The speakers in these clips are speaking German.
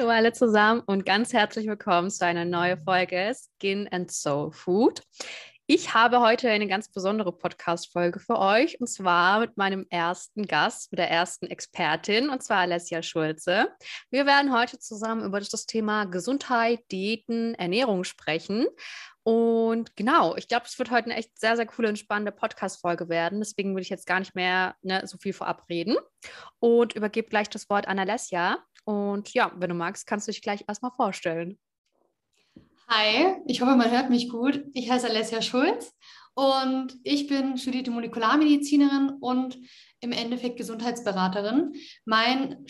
Hallo alle zusammen und ganz herzlich willkommen zu einer neuen Folge Skin and Soul Food. Ich habe heute eine ganz besondere Podcast-Folge für euch und zwar mit meinem ersten Gast, mit der ersten Expertin und zwar Alessia Schulze. Wir werden heute zusammen über das Thema Gesundheit, Diäten, Ernährung sprechen. Und genau, ich glaube, es wird heute eine echt sehr, sehr coole und spannende Podcast-Folge werden. Deswegen würde ich jetzt gar nicht mehr ne, so viel vorab reden und übergebe gleich das Wort an Alessia. Und ja, wenn du magst, kannst du dich gleich erstmal vorstellen. Hi, ich hoffe, man hört mich gut. Ich heiße Alessia Schulz und ich bin studierte Molekularmedizinerin und im Endeffekt Gesundheitsberaterin. Mein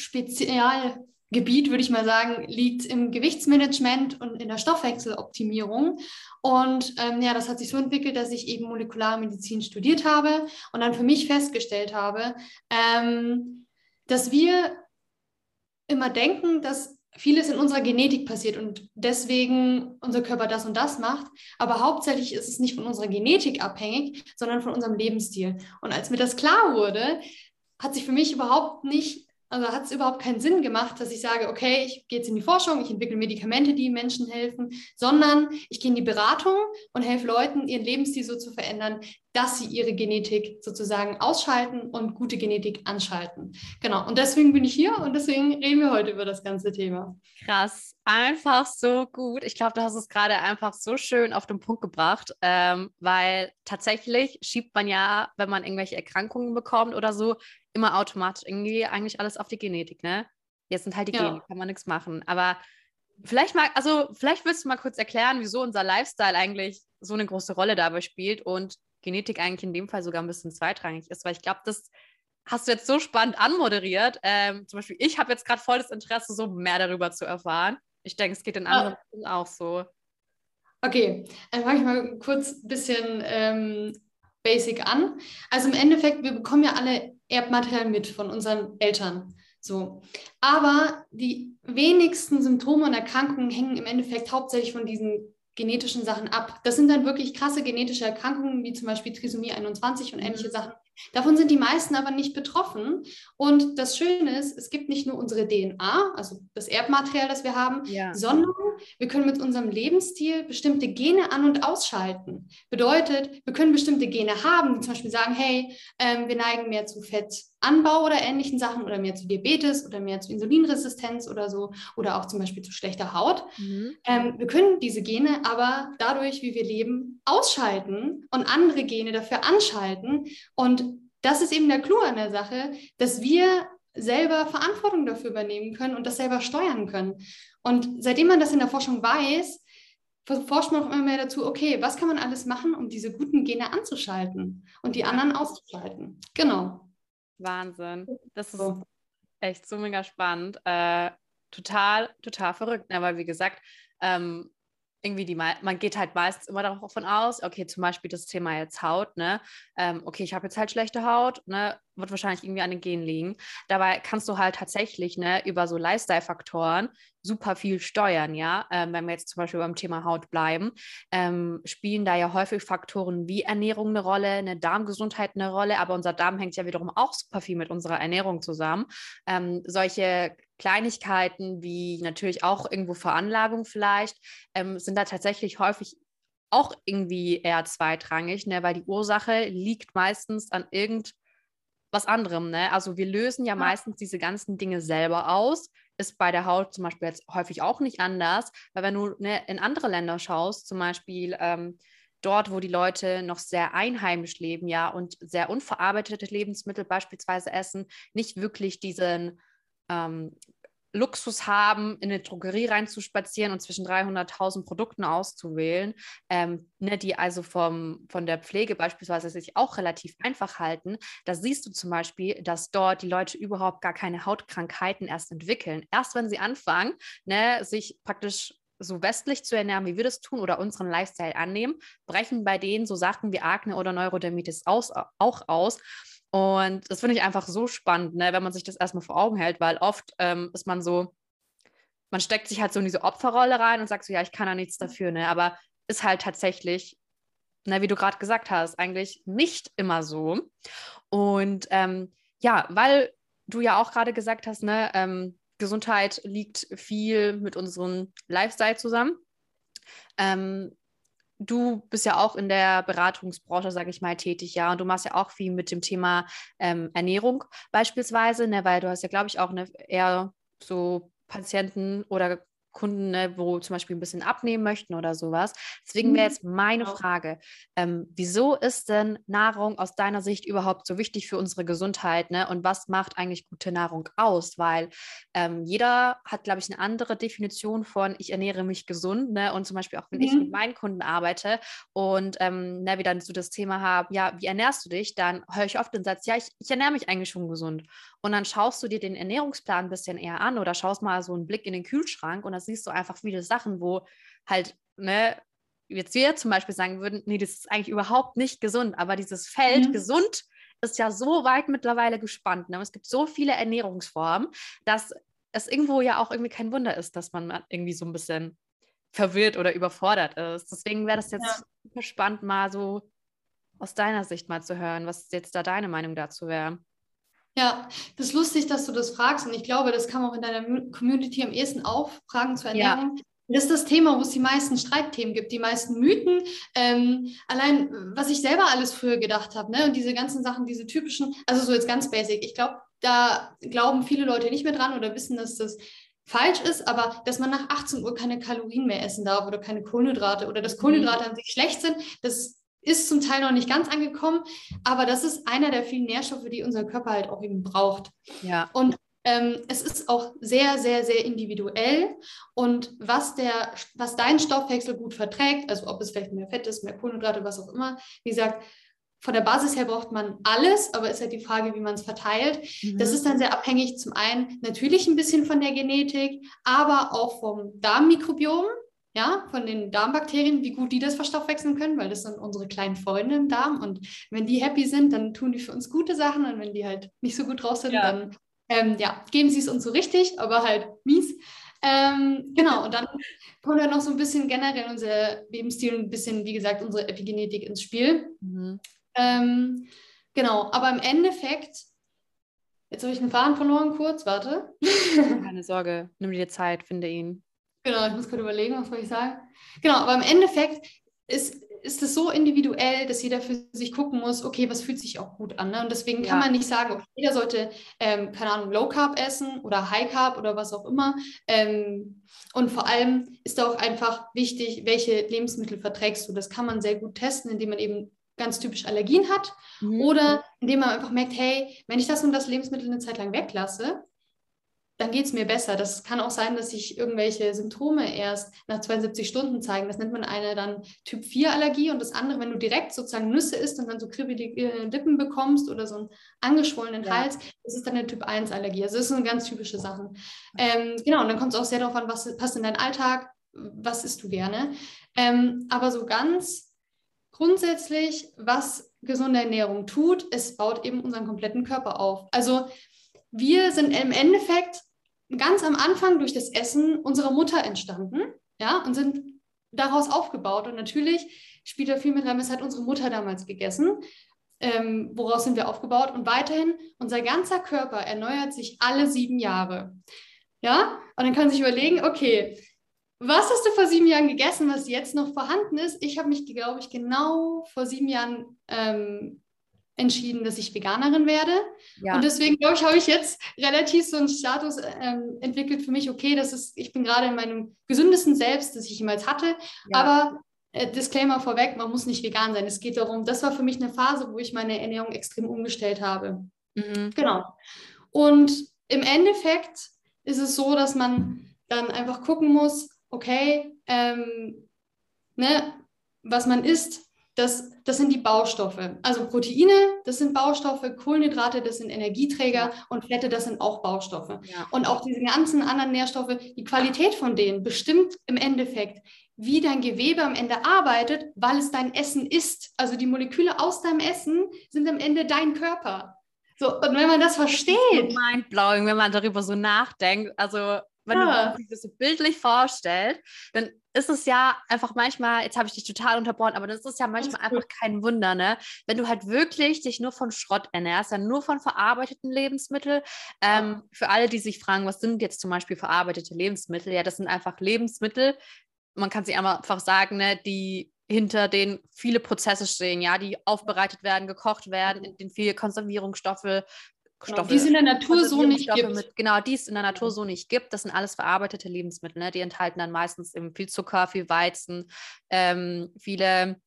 Spezialgebiet, würde ich mal sagen, liegt im Gewichtsmanagement und in der Stoffwechseloptimierung. Und ähm, ja, das hat sich so entwickelt, dass ich eben Molekularmedizin studiert habe und dann für mich festgestellt habe, ähm, dass wir immer denken, dass vieles in unserer Genetik passiert und deswegen unser Körper das und das macht. Aber hauptsächlich ist es nicht von unserer Genetik abhängig, sondern von unserem Lebensstil. Und als mir das klar wurde, hat sich für mich überhaupt nicht also hat es überhaupt keinen Sinn gemacht, dass ich sage, okay, ich gehe jetzt in die Forschung, ich entwickle Medikamente, die Menschen helfen, sondern ich gehe in die Beratung und helfe Leuten, ihren Lebensstil so zu verändern, dass sie ihre Genetik sozusagen ausschalten und gute Genetik anschalten. Genau, und deswegen bin ich hier und deswegen reden wir heute über das ganze Thema. Krass, einfach so gut. Ich glaube, du hast es gerade einfach so schön auf den Punkt gebracht, ähm, weil tatsächlich schiebt man ja, wenn man irgendwelche Erkrankungen bekommt oder so, immer automatisch irgendwie eigentlich alles auf die Genetik, ne? Jetzt sind halt die ja. Gene, kann man nichts machen. Aber vielleicht mal, also vielleicht willst du mal kurz erklären, wieso unser Lifestyle eigentlich so eine große Rolle dabei spielt und Genetik eigentlich in dem Fall sogar ein bisschen zweitrangig ist, weil ich glaube, das hast du jetzt so spannend anmoderiert. Ähm, zum Beispiel, ich habe jetzt gerade voll das Interesse, so mehr darüber zu erfahren. Ich denke, es geht in anderen ah. auch so. Okay, dann fange ich mal kurz ein bisschen ähm, basic an. Also im Endeffekt, wir bekommen ja alle Erbmaterial mit von unseren Eltern. So. Aber die wenigsten Symptome und Erkrankungen hängen im Endeffekt hauptsächlich von diesen genetischen Sachen ab. Das sind dann wirklich krasse genetische Erkrankungen, wie zum Beispiel Trisomie 21 und ähnliche mhm. Sachen. Davon sind die meisten aber nicht betroffen. Und das Schöne ist, es gibt nicht nur unsere DNA, also das Erbmaterial, das wir haben, ja. sondern wir können mit unserem Lebensstil bestimmte Gene an- und ausschalten. Bedeutet, wir können bestimmte Gene haben, die zum Beispiel sagen, hey, ähm, wir neigen mehr zu Fettanbau oder ähnlichen Sachen oder mehr zu Diabetes oder mehr zu Insulinresistenz oder so oder auch zum Beispiel zu schlechter Haut. Mhm. Ähm, wir können diese Gene aber dadurch, wie wir leben, ausschalten und andere Gene dafür anschalten. Und das ist eben der Clou an der Sache, dass wir selber Verantwortung dafür übernehmen können und das selber steuern können. Und seitdem man das in der Forschung weiß, forscht man auch immer mehr dazu, okay, was kann man alles machen, um diese guten Gene anzuschalten und die anderen auszuschalten. Genau. Wahnsinn. Das ist so. echt so mega spannend. Äh, total, total verrückt. Aber wie gesagt, ähm, irgendwie die, man geht halt meistens immer davon aus, okay, zum Beispiel das Thema jetzt Haut, ne? Ähm, okay, ich habe jetzt halt schlechte Haut, ne? Wird wahrscheinlich irgendwie an den Genen liegen. Dabei kannst du halt tatsächlich, ne, über so Lifestyle-Faktoren super viel steuern, ja. Ähm, wenn wir jetzt zum Beispiel beim Thema Haut bleiben, ähm, spielen da ja häufig Faktoren wie Ernährung eine Rolle, eine Darmgesundheit eine Rolle, aber unser Darm hängt ja wiederum auch super viel mit unserer Ernährung zusammen. Ähm, solche Kleinigkeiten wie natürlich auch irgendwo Veranlagung vielleicht, ähm, sind da tatsächlich häufig auch irgendwie eher zweitrangig, ne? weil die Ursache liegt meistens an irgendwas anderem. Ne? Also wir lösen ja, ja meistens diese ganzen Dinge selber aus. Ist bei der Haut zum Beispiel jetzt häufig auch nicht anders, weil wenn du ne, in andere Länder schaust, zum Beispiel ähm, dort, wo die Leute noch sehr einheimisch leben, ja, und sehr unverarbeitete Lebensmittel beispielsweise essen, nicht wirklich diesen ähm, Luxus haben, in eine Drogerie reinzuspazieren und zwischen 300.000 Produkten auszuwählen, ähm, ne, die also vom, von der Pflege beispielsweise sich auch relativ einfach halten, da siehst du zum Beispiel, dass dort die Leute überhaupt gar keine Hautkrankheiten erst entwickeln. Erst wenn sie anfangen, ne, sich praktisch so westlich zu ernähren, wie wir das tun oder unseren Lifestyle annehmen, brechen bei denen so Sachen wie Akne oder Neurodermitis aus, auch aus. Und das finde ich einfach so spannend, ne, wenn man sich das erstmal vor Augen hält, weil oft ähm, ist man so, man steckt sich halt so in diese Opferrolle rein und sagt so, ja, ich kann da nichts dafür, ne? Aber ist halt tatsächlich, ne, wie du gerade gesagt hast, eigentlich nicht immer so. Und ähm, ja, weil du ja auch gerade gesagt hast, ne, ähm, Gesundheit liegt viel mit unserem Lifestyle zusammen. Ähm, du bist ja auch in der Beratungsbranche, sage ich mal, tätig, ja, und du machst ja auch viel mit dem Thema ähm, Ernährung beispielsweise, ne, weil du hast ja, glaube ich, auch eine eher so Patienten oder Kunden, ne, wo zum Beispiel ein bisschen abnehmen möchten oder sowas. Deswegen wäre mhm. jetzt meine genau. Frage, ähm, wieso ist denn Nahrung aus deiner Sicht überhaupt so wichtig für unsere Gesundheit? Ne? Und was macht eigentlich gute Nahrung aus? Weil ähm, jeder hat, glaube ich, eine andere Definition von, ich ernähre mich gesund. Ne? Und zum Beispiel auch, wenn mhm. ich mit meinen Kunden arbeite und ähm, ne, wir dann so das Thema haben, ja, wie ernährst du dich? Dann höre ich oft den Satz, ja, ich, ich ernähre mich eigentlich schon gesund. Und dann schaust du dir den Ernährungsplan ein bisschen eher an oder schaust mal so einen Blick in den Kühlschrank und da siehst du einfach viele Sachen, wo halt, ne, jetzt wir zum Beispiel sagen würden, nee, das ist eigentlich überhaupt nicht gesund, aber dieses Feld mhm. gesund ist ja so weit mittlerweile gespannt. Ne? Es gibt so viele Ernährungsformen, dass es irgendwo ja auch irgendwie kein Wunder ist, dass man irgendwie so ein bisschen verwirrt oder überfordert ist. Deswegen wäre das jetzt ja. super spannend, mal so aus deiner Sicht mal zu hören, was jetzt da deine Meinung dazu wäre. Ja, das ist lustig, dass du das fragst und ich glaube, das kann man auch in deiner Community am ehesten auch fragen zur Ernährung. Ja. Das ist das Thema, wo es die meisten Streitthemen gibt, die meisten Mythen. Ähm, allein, was ich selber alles früher gedacht habe, ne? Und diese ganzen Sachen, diese typischen, also so jetzt ganz basic. Ich glaube, da glauben viele Leute nicht mehr dran oder wissen, dass das falsch ist, aber dass man nach 18 Uhr keine Kalorien mehr essen darf oder keine Kohlenhydrate oder dass mhm. Kohlenhydrate an sich schlecht sind, das ist zum Teil noch nicht ganz angekommen, aber das ist einer der vielen Nährstoffe, die unser Körper halt auch eben braucht. Ja. Und ähm, es ist auch sehr, sehr, sehr individuell und was, der, was dein Stoffwechsel gut verträgt, also ob es vielleicht mehr Fett ist, mehr Kohlenhydrate, was auch immer, wie gesagt, von der Basis her braucht man alles, aber ist halt die Frage, wie man es verteilt. Mhm. Das ist dann sehr abhängig zum einen natürlich ein bisschen von der Genetik, aber auch vom Darmmikrobiom ja, von den Darmbakterien, wie gut die das verstoffwechseln können, weil das sind unsere kleinen Freunde im Darm. Und wenn die happy sind, dann tun die für uns gute Sachen. Und wenn die halt nicht so gut draus sind, ja. dann ähm, ja, geben sie es uns so richtig, aber halt mies. Ähm, genau, und dann kommt halt noch so ein bisschen generell unser Lebensstil, ein bisschen, wie gesagt, unsere Epigenetik ins Spiel. Mhm. Ähm, genau, aber im Endeffekt, jetzt habe ich einen Faden verloren kurz, warte. Keine Sorge, nimm dir Zeit, finde ihn. Genau, ich muss gerade überlegen, was wollte ich sagen. Genau, aber im Endeffekt ist, ist es so individuell, dass jeder für sich gucken muss, okay, was fühlt sich auch gut an. Ne? Und deswegen kann ja. man nicht sagen, okay, jeder sollte, ähm, keine Ahnung, Low Carb essen oder High Carb oder was auch immer. Ähm, und vor allem ist da auch einfach wichtig, welche Lebensmittel verträgst du. Das kann man sehr gut testen, indem man eben ganz typisch Allergien hat mhm. oder indem man einfach merkt, hey, wenn ich das und das Lebensmittel eine Zeit lang weglasse, dann geht es mir besser. Das kann auch sein, dass sich irgendwelche Symptome erst nach 72 Stunden zeigen. Das nennt man eine dann Typ 4 Allergie und das andere, wenn du direkt sozusagen Nüsse isst und dann so kribbelige Lippen bekommst oder so einen angeschwollenen ja. Hals, das ist dann eine Typ 1 Allergie. Also das sind ganz typische Sachen. Ähm, genau, und dann kommt es auch sehr darauf an, was passt in deinen Alltag, was isst du gerne. Ähm, aber so ganz grundsätzlich, was gesunde Ernährung tut, es baut eben unseren kompletten Körper auf. Also wir sind im Endeffekt ganz am Anfang durch das Essen unserer Mutter entstanden, ja, und sind daraus aufgebaut. Und natürlich spielt da viel mit rein, was hat unsere Mutter damals gegessen, ähm, woraus sind wir aufgebaut. Und weiterhin, unser ganzer Körper erneuert sich alle sieben Jahre. Ja, und dann kann man sich überlegen, okay, was hast du vor sieben Jahren gegessen, was jetzt noch vorhanden ist? Ich habe mich, glaube ich, genau vor sieben Jahren ähm, entschieden, dass ich Veganerin werde. Ja. Und deswegen, glaube ich, habe ich jetzt relativ so einen Status ähm, entwickelt für mich, okay, das ist, ich bin gerade in meinem gesündesten Selbst, das ich jemals hatte. Ja. Aber äh, Disclaimer vorweg, man muss nicht vegan sein. Es geht darum, das war für mich eine Phase, wo ich meine Ernährung extrem umgestellt habe. Mhm. Genau. Und im Endeffekt ist es so, dass man dann einfach gucken muss, okay, ähm, ne, was man isst, das, das sind die Baustoffe. Also Proteine, das sind Baustoffe, Kohlenhydrate, das sind Energieträger und Fette, das sind auch Baustoffe. Ja. Und auch diese ganzen anderen Nährstoffe, die Qualität von denen bestimmt im Endeffekt, wie dein Gewebe am Ende arbeitet, weil es dein Essen ist. Also die Moleküle aus deinem Essen sind am Ende dein Körper. So, und wenn man das versteht. Mindblowing, wenn man darüber so nachdenkt. Also wenn ja. du dir das so bildlich vorstellst, dann ist es ja einfach manchmal, jetzt habe ich dich total unterbrochen, aber das ist ja manchmal einfach kein Wunder, ne? Wenn du halt wirklich dich nur von Schrott ernährst, dann nur von verarbeiteten Lebensmitteln. Ähm, für alle, die sich fragen, was sind jetzt zum Beispiel verarbeitete Lebensmittel? Ja, das sind einfach Lebensmittel, man kann sie einfach sagen, ne, die hinter denen viele Prozesse stehen, ja, die aufbereitet werden, gekocht werden, in denen viele Konservierungsstoffe Stoffe, die es in der Natur so nicht gibt. Mit, genau, die es in der Natur so nicht gibt. Das sind alles verarbeitete Lebensmittel. Ne? Die enthalten dann meistens eben viel Zucker, viel Weizen, ähm, viele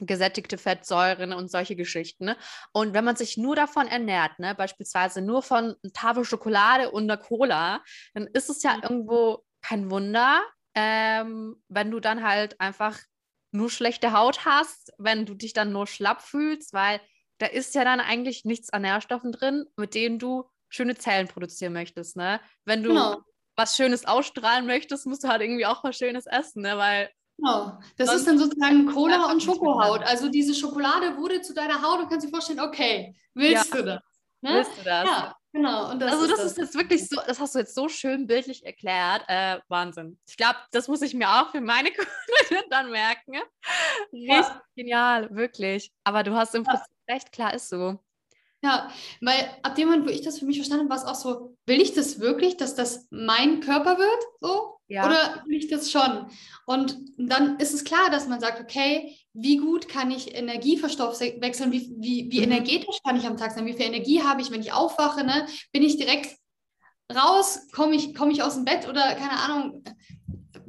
gesättigte Fettsäuren und solche Geschichten. Ne? Und wenn man sich nur davon ernährt, ne, beispielsweise nur von Tafel Schokolade und einer Cola, dann ist es ja irgendwo kein Wunder, ähm, wenn du dann halt einfach nur schlechte Haut hast, wenn du dich dann nur schlapp fühlst, weil da ist ja dann eigentlich nichts an Nährstoffen drin, mit denen du schöne Zellen produzieren möchtest, ne? Wenn du genau. was Schönes ausstrahlen möchtest, musst du halt irgendwie auch was Schönes essen, ne? Weil Genau. Das ist dann sozusagen Cola und Schokohaut. Also diese Schokolade wurde zu deiner Haut und kannst dir vorstellen, okay, willst ja. du das? Ne? Willst du das? Ja, genau. Das also das ist, das. jetzt wirklich so, das hast du jetzt so schön bildlich erklärt. Äh, Wahnsinn. Ich glaube, das muss ich mir auch für meine Kunden dann merken. Richtig ja. genial, wirklich. Aber du hast im Prinzip recht, klar ist so. Ja, weil ab dem Moment, wo ich das für mich verstanden habe, war es auch so, will ich das wirklich, dass das mein Körper wird? So? Ja. Oder will ich das schon? Und dann ist es klar, dass man sagt, okay, wie gut kann ich Energie verstoffwechseln? Wie, wie, wie mhm. energetisch kann ich am Tag sein? Wie viel Energie habe ich, wenn ich aufwache? Ne? Bin ich direkt raus? Komme ich, komm ich aus dem Bett oder keine Ahnung,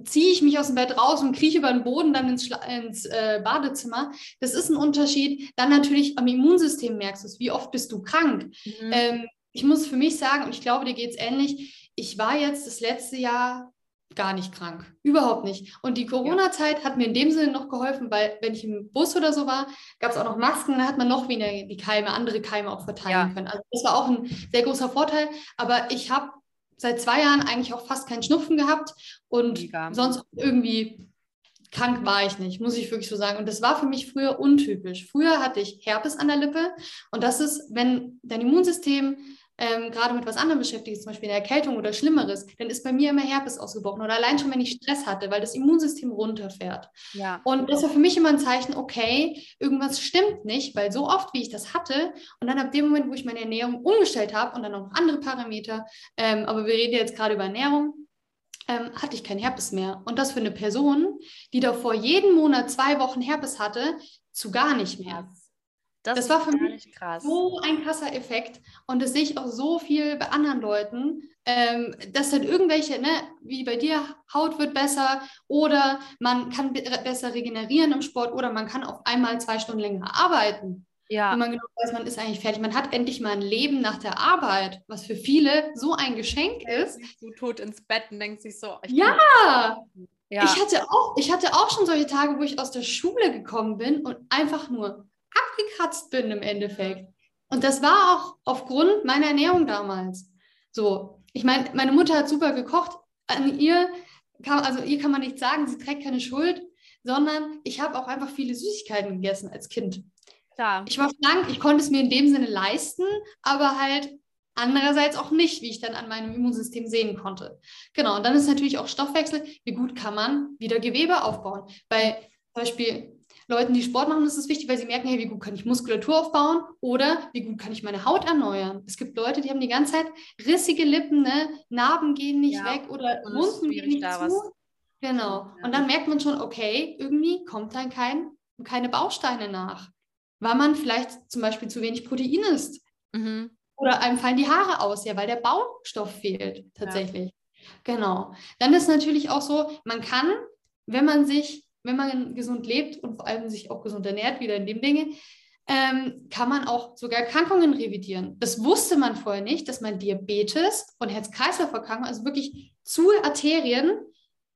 ziehe ich mich aus dem Bett raus und krieche über den Boden dann ins, ins äh, Badezimmer. Das ist ein Unterschied. Dann natürlich am Immunsystem merkst du es. Wie oft bist du krank? Mhm. Ähm, ich muss für mich sagen, und ich glaube, dir geht es ähnlich, ich war jetzt das letzte Jahr gar nicht krank. Überhaupt nicht. Und die Corona-Zeit hat mir in dem Sinne noch geholfen, weil wenn ich im Bus oder so war, gab es auch noch Masken, da hat man noch weniger die Keime, andere Keime auch verteilen ja. können. Also das war auch ein sehr großer Vorteil. Aber ich habe seit zwei Jahren eigentlich auch fast keinen Schnupfen gehabt und Mega. sonst irgendwie krank war ich nicht, muss ich wirklich so sagen. Und das war für mich früher untypisch. Früher hatte ich Herpes an der Lippe und das ist, wenn dein Immunsystem ähm, gerade mit was anderem beschäftigt zum Beispiel eine Erkältung oder Schlimmeres, dann ist bei mir immer Herpes ausgebrochen oder allein schon, wenn ich Stress hatte, weil das Immunsystem runterfährt. Ja. Und das war für mich immer ein Zeichen, okay, irgendwas stimmt nicht, weil so oft, wie ich das hatte und dann ab dem Moment, wo ich meine Ernährung umgestellt habe und dann noch andere Parameter, ähm, aber wir reden jetzt gerade über Ernährung, ähm, hatte ich kein Herpes mehr. Und das für eine Person, die davor jeden Monat zwei Wochen Herpes hatte, zu gar nicht mehr. Das, das war für mich so ein krasser Effekt und das sehe ich auch so viel bei anderen Leuten, ähm, dass dann irgendwelche, ne, wie bei dir, Haut wird besser oder man kann besser regenerieren im Sport oder man kann auf einmal zwei Stunden länger arbeiten. Ja. Und man genau weiß, man ist eigentlich fertig. Man hat endlich mal ein Leben nach der Arbeit, was für viele so ein Geschenk ist. Du tot ins Bett und denkst sich so. ja! ja. Ich hatte, auch, ich hatte auch schon solche Tage, wo ich aus der Schule gekommen bin und einfach nur abgekratzt bin im Endeffekt. Und das war auch aufgrund meiner Ernährung damals. So, ich meine, meine Mutter hat super gekocht. An ihr kann, also ihr kann man nicht sagen, sie trägt keine Schuld, sondern ich habe auch einfach viele Süßigkeiten gegessen als Kind. Klar. Ich war schlank, ich konnte es mir in dem Sinne leisten, aber halt andererseits auch nicht, wie ich dann an meinem Immunsystem sehen konnte. Genau, und dann ist natürlich auch Stoffwechsel, wie gut kann man wieder Gewebe aufbauen. Bei zum Beispiel Leuten, die Sport machen, ist es wichtig, weil sie merken, hey, wie gut kann ich Muskulatur aufbauen oder wie gut kann ich meine Haut erneuern. Es gibt Leute, die haben die ganze Zeit rissige Lippen, ne? Narben gehen nicht ja, weg oder Wunden gehen nicht zu. Was. Genau. Ja. Und dann merkt man schon, okay, irgendwie kommt dann kein, keine Bausteine nach, weil man vielleicht zum Beispiel zu wenig Protein isst. Mhm. Oder einem fallen die Haare aus, ja, weil der Baustoff fehlt tatsächlich. Ja. Genau. Dann ist natürlich auch so, man kann, wenn man sich wenn man gesund lebt und vor allem sich auch gesund ernährt, wieder in dem Dinge, ähm, kann man auch sogar Erkrankungen revidieren. Das wusste man vorher nicht, dass man Diabetes und Herz-Kreislauf-Erkrankungen, also wirklich zu Arterien,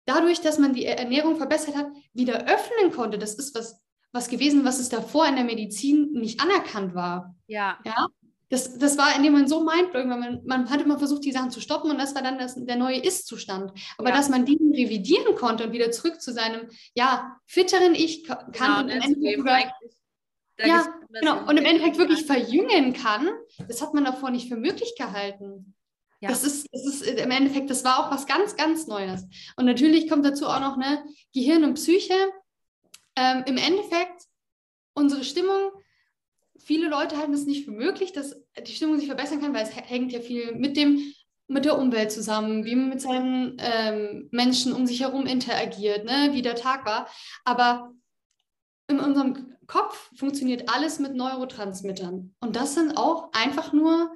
dadurch, dass man die Ernährung verbessert hat, wieder öffnen konnte. Das ist was, was gewesen, was es davor in der Medizin nicht anerkannt war. Ja. ja? Das, das war in dem Moment so mindblowing, weil man, man hat immer versucht, die Sachen zu stoppen und das war dann das, der neue Ist-Zustand. Aber ja. dass man diesen revidieren konnte und wieder zurück zu seinem, ja, fitteren Ich kann genau, und im Endeffekt sogar, ja, genau, und im Endeffekt wirklich verjüngen kann, das hat man davor nicht für möglich gehalten. Ja. Das, ist, das ist im Endeffekt, das war auch was ganz, ganz Neues. Und natürlich kommt dazu auch noch eine Gehirn und Psyche. Ähm, Im Endeffekt, unsere Stimmung, viele Leute halten es nicht für möglich, dass die Stimmung sich verbessern kann, weil es hängt ja viel mit dem mit der Umwelt zusammen, wie man mit seinen ähm, Menschen um sich herum interagiert, ne? wie der Tag war. Aber in unserem Kopf funktioniert alles mit Neurotransmittern. Und das sind auch einfach nur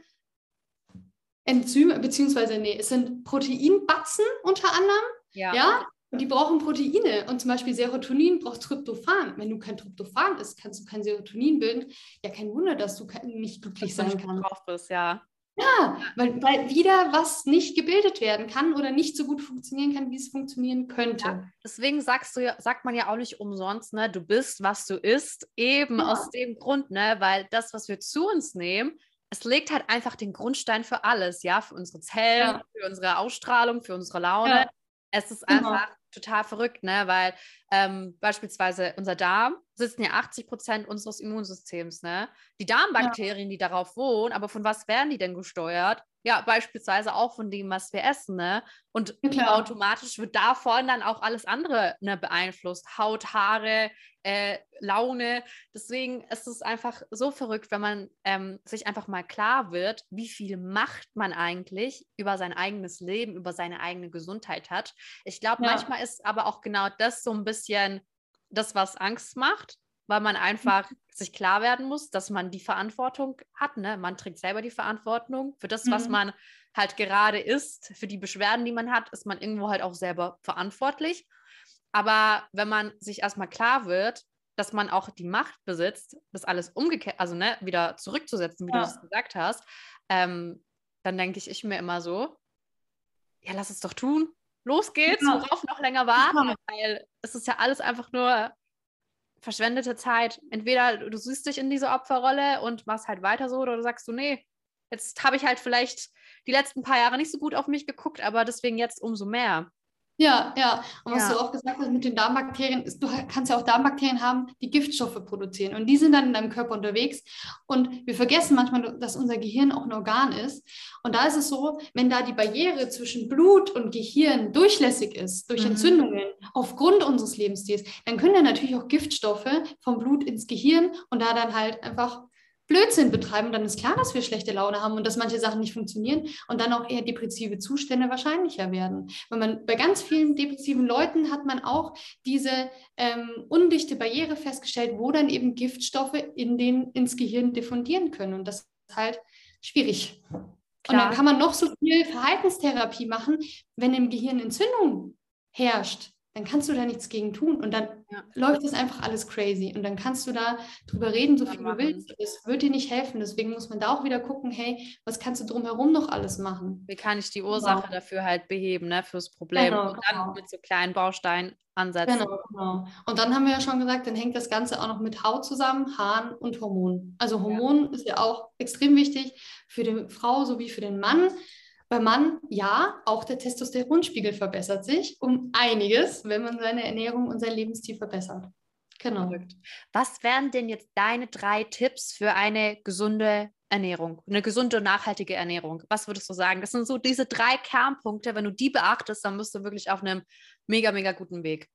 Enzyme, beziehungsweise, nee, es sind Proteinbatzen unter anderem. Ja. ja. Und die brauchen Proteine. Und zum Beispiel Serotonin braucht Tryptophan. Wenn du kein Tryptophan isst, kannst du kein Serotonin bilden. Ja, kein Wunder, dass du nicht glücklich sein kannst. Drauf bist, ja. Ja, weil, weil wieder was nicht gebildet werden kann oder nicht so gut funktionieren kann, wie es funktionieren könnte. Ja, deswegen sagst du, sagt man ja auch nicht umsonst, ne, du bist, was du isst, eben ja. aus dem Grund, ne, weil das, was wir zu uns nehmen, es legt halt einfach den Grundstein für alles, ja, für unsere Zellen, ja. für unsere Ausstrahlung, für unsere Laune. Es ist genau. einfach total verrückt, ne? weil ähm, beispielsweise unser Darm sitzen ja 80 Prozent unseres Immunsystems. Ne? Die Darmbakterien, ja. die darauf wohnen, aber von was werden die denn gesteuert? Ja, beispielsweise auch von dem, was wir essen. Ne? Und ja, automatisch wird davon dann auch alles andere ne, beeinflusst. Haut, Haare, äh, Laune. Deswegen ist es einfach so verrückt, wenn man ähm, sich einfach mal klar wird, wie viel Macht man eigentlich über sein eigenes Leben, über seine eigene Gesundheit hat. Ich glaube, ja. manchmal ist aber auch genau das so ein bisschen das, was Angst macht, weil man einfach mhm. sich klar werden muss, dass man die Verantwortung hat. Ne? Man trägt selber die Verantwortung für das, mhm. was man halt gerade ist, für die Beschwerden, die man hat, ist man irgendwo halt auch selber verantwortlich. Aber wenn man sich erstmal klar wird, dass man auch die Macht besitzt, das alles umgekehrt, also ne, wieder zurückzusetzen, wie ja. du es gesagt hast, ähm, dann denke ich, ich mir immer so, ja, lass es doch tun. Los geht's, ja. worauf noch länger warten, ja. weil es ist ja alles einfach nur verschwendete Zeit. Entweder du siehst dich in diese Opferrolle und machst halt weiter so, oder du sagst du, nee, jetzt habe ich halt vielleicht die letzten paar Jahre nicht so gut auf mich geguckt, aber deswegen jetzt umso mehr. Ja, ja. Und was ja. du auch gesagt hast mit den Darmbakterien, ist, du kannst ja auch Darmbakterien haben, die Giftstoffe produzieren. Und die sind dann in deinem Körper unterwegs. Und wir vergessen manchmal, dass unser Gehirn auch ein Organ ist. Und da ist es so, wenn da die Barriere zwischen Blut und Gehirn durchlässig ist, durch mhm. Entzündungen, aufgrund unseres Lebensstils, dann können ja natürlich auch Giftstoffe vom Blut ins Gehirn und da dann halt einfach Blödsinn betreiben, dann ist klar, dass wir schlechte Laune haben und dass manche Sachen nicht funktionieren und dann auch eher depressive Zustände wahrscheinlicher werden. Weil man bei ganz vielen depressiven Leuten hat man auch diese ähm, undichte Barriere festgestellt, wo dann eben Giftstoffe in den, ins Gehirn diffundieren können. Und das ist halt schwierig. Klar. Und dann kann man noch so viel Verhaltenstherapie machen, wenn im Gehirn Entzündung herrscht dann kannst du da nichts gegen tun und dann ja. läuft das einfach alles crazy und dann kannst du da drüber reden, so viel du willst. Das wird dir nicht helfen. Deswegen muss man da auch wieder gucken, hey, was kannst du drumherum noch alles machen? Wie kann ich die Ursache genau. dafür halt beheben, ne, fürs Problem genau, und dann genau. mit so kleinen Bausteinen ansetzen. Genau, genau. Und dann haben wir ja schon gesagt, dann hängt das Ganze auch noch mit Haut zusammen, Haaren und Hormonen. Also Hormon ja. ist ja auch extrem wichtig für die Frau sowie für den Mann. Beim Mann, ja, auch der Testosteronspiegel verbessert sich um einiges, wenn man seine Ernährung und sein Lebensstil verbessert. Genau. Was wären denn jetzt deine drei Tipps für eine gesunde Ernährung, eine gesunde, nachhaltige Ernährung? Was würdest du sagen? Das sind so diese drei Kernpunkte. Wenn du die beachtest, dann bist du wirklich auf einem mega, mega guten Weg.